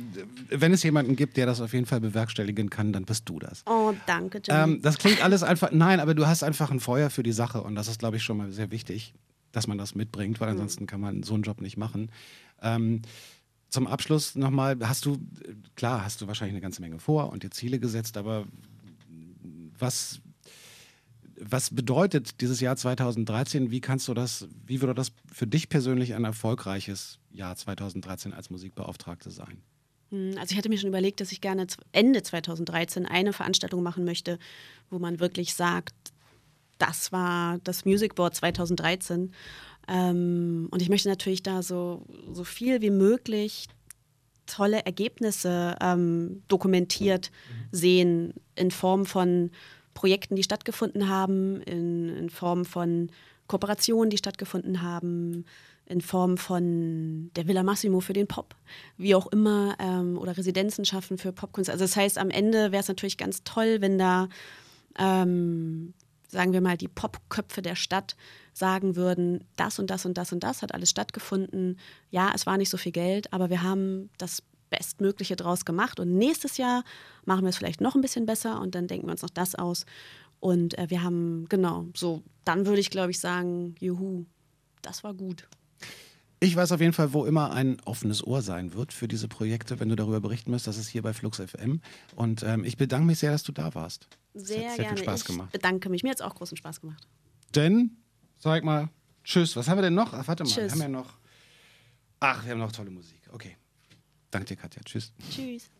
wenn es jemanden gibt, der das auf jeden Fall bewerkstelligen kann, dann bist du das. Oh, danke, Jimmy. Ähm, das klingt alles einfach, nein, aber du hast einfach ein Feuer für die Sache und das ist, glaube ich, schon mal sehr wichtig, dass man das mitbringt, weil ansonsten kann man so einen Job nicht machen. Ähm, zum Abschluss nochmal, hast du, klar, hast du wahrscheinlich eine ganze Menge vor und dir Ziele gesetzt, aber was, was bedeutet dieses Jahr 2013? Wie kannst du das, wie würde das für dich persönlich ein erfolgreiches Jahr 2013 als Musikbeauftragte sein? Hm, Also ich hatte mir schon überlegt, dass ich gerne Ende 2013 eine Veranstaltung machen möchte, wo man wirklich sagt, das war das Music Board 2013. Ähm, und ich möchte natürlich da so, so viel wie möglich tolle Ergebnisse ähm, dokumentiert sehen in Form von Projekten, die stattgefunden haben, in, in Form von Kooperationen, die stattgefunden haben, in Form von der Villa Massimo für den Pop, wie auch immer, ähm, oder Residenzen schaffen für Popkunst. Also das heißt, am Ende wäre es natürlich ganz toll, wenn da, ähm, sagen wir mal, die Popköpfe der Stadt sagen würden, das und das und das und das hat alles stattgefunden. Ja, es war nicht so viel Geld, aber wir haben das Bestmögliche draus gemacht. Und nächstes Jahr machen wir es vielleicht noch ein bisschen besser und dann denken wir uns noch das aus. Und äh, wir haben, genau, so, dann würde ich, glaube ich, sagen, juhu, das war gut. Ich weiß auf jeden Fall, wo immer ein offenes Ohr sein wird für diese Projekte, wenn du darüber berichten müsst. Das ist hier bei Flux FM. Und ähm, ich bedanke mich sehr, dass du da warst. Sehr, hat sehr gerne. viel Spaß ich gemacht. bedanke mich. Mir hat es auch großen Spaß gemacht. Denn, sag mal, tschüss. Was haben wir denn noch? Ach, warte mal. Wir Tschüss. haben ja noch. Ach, wir haben noch tolle Musik. Okay. Danke dir, Katja. Tschüss. Tschüss.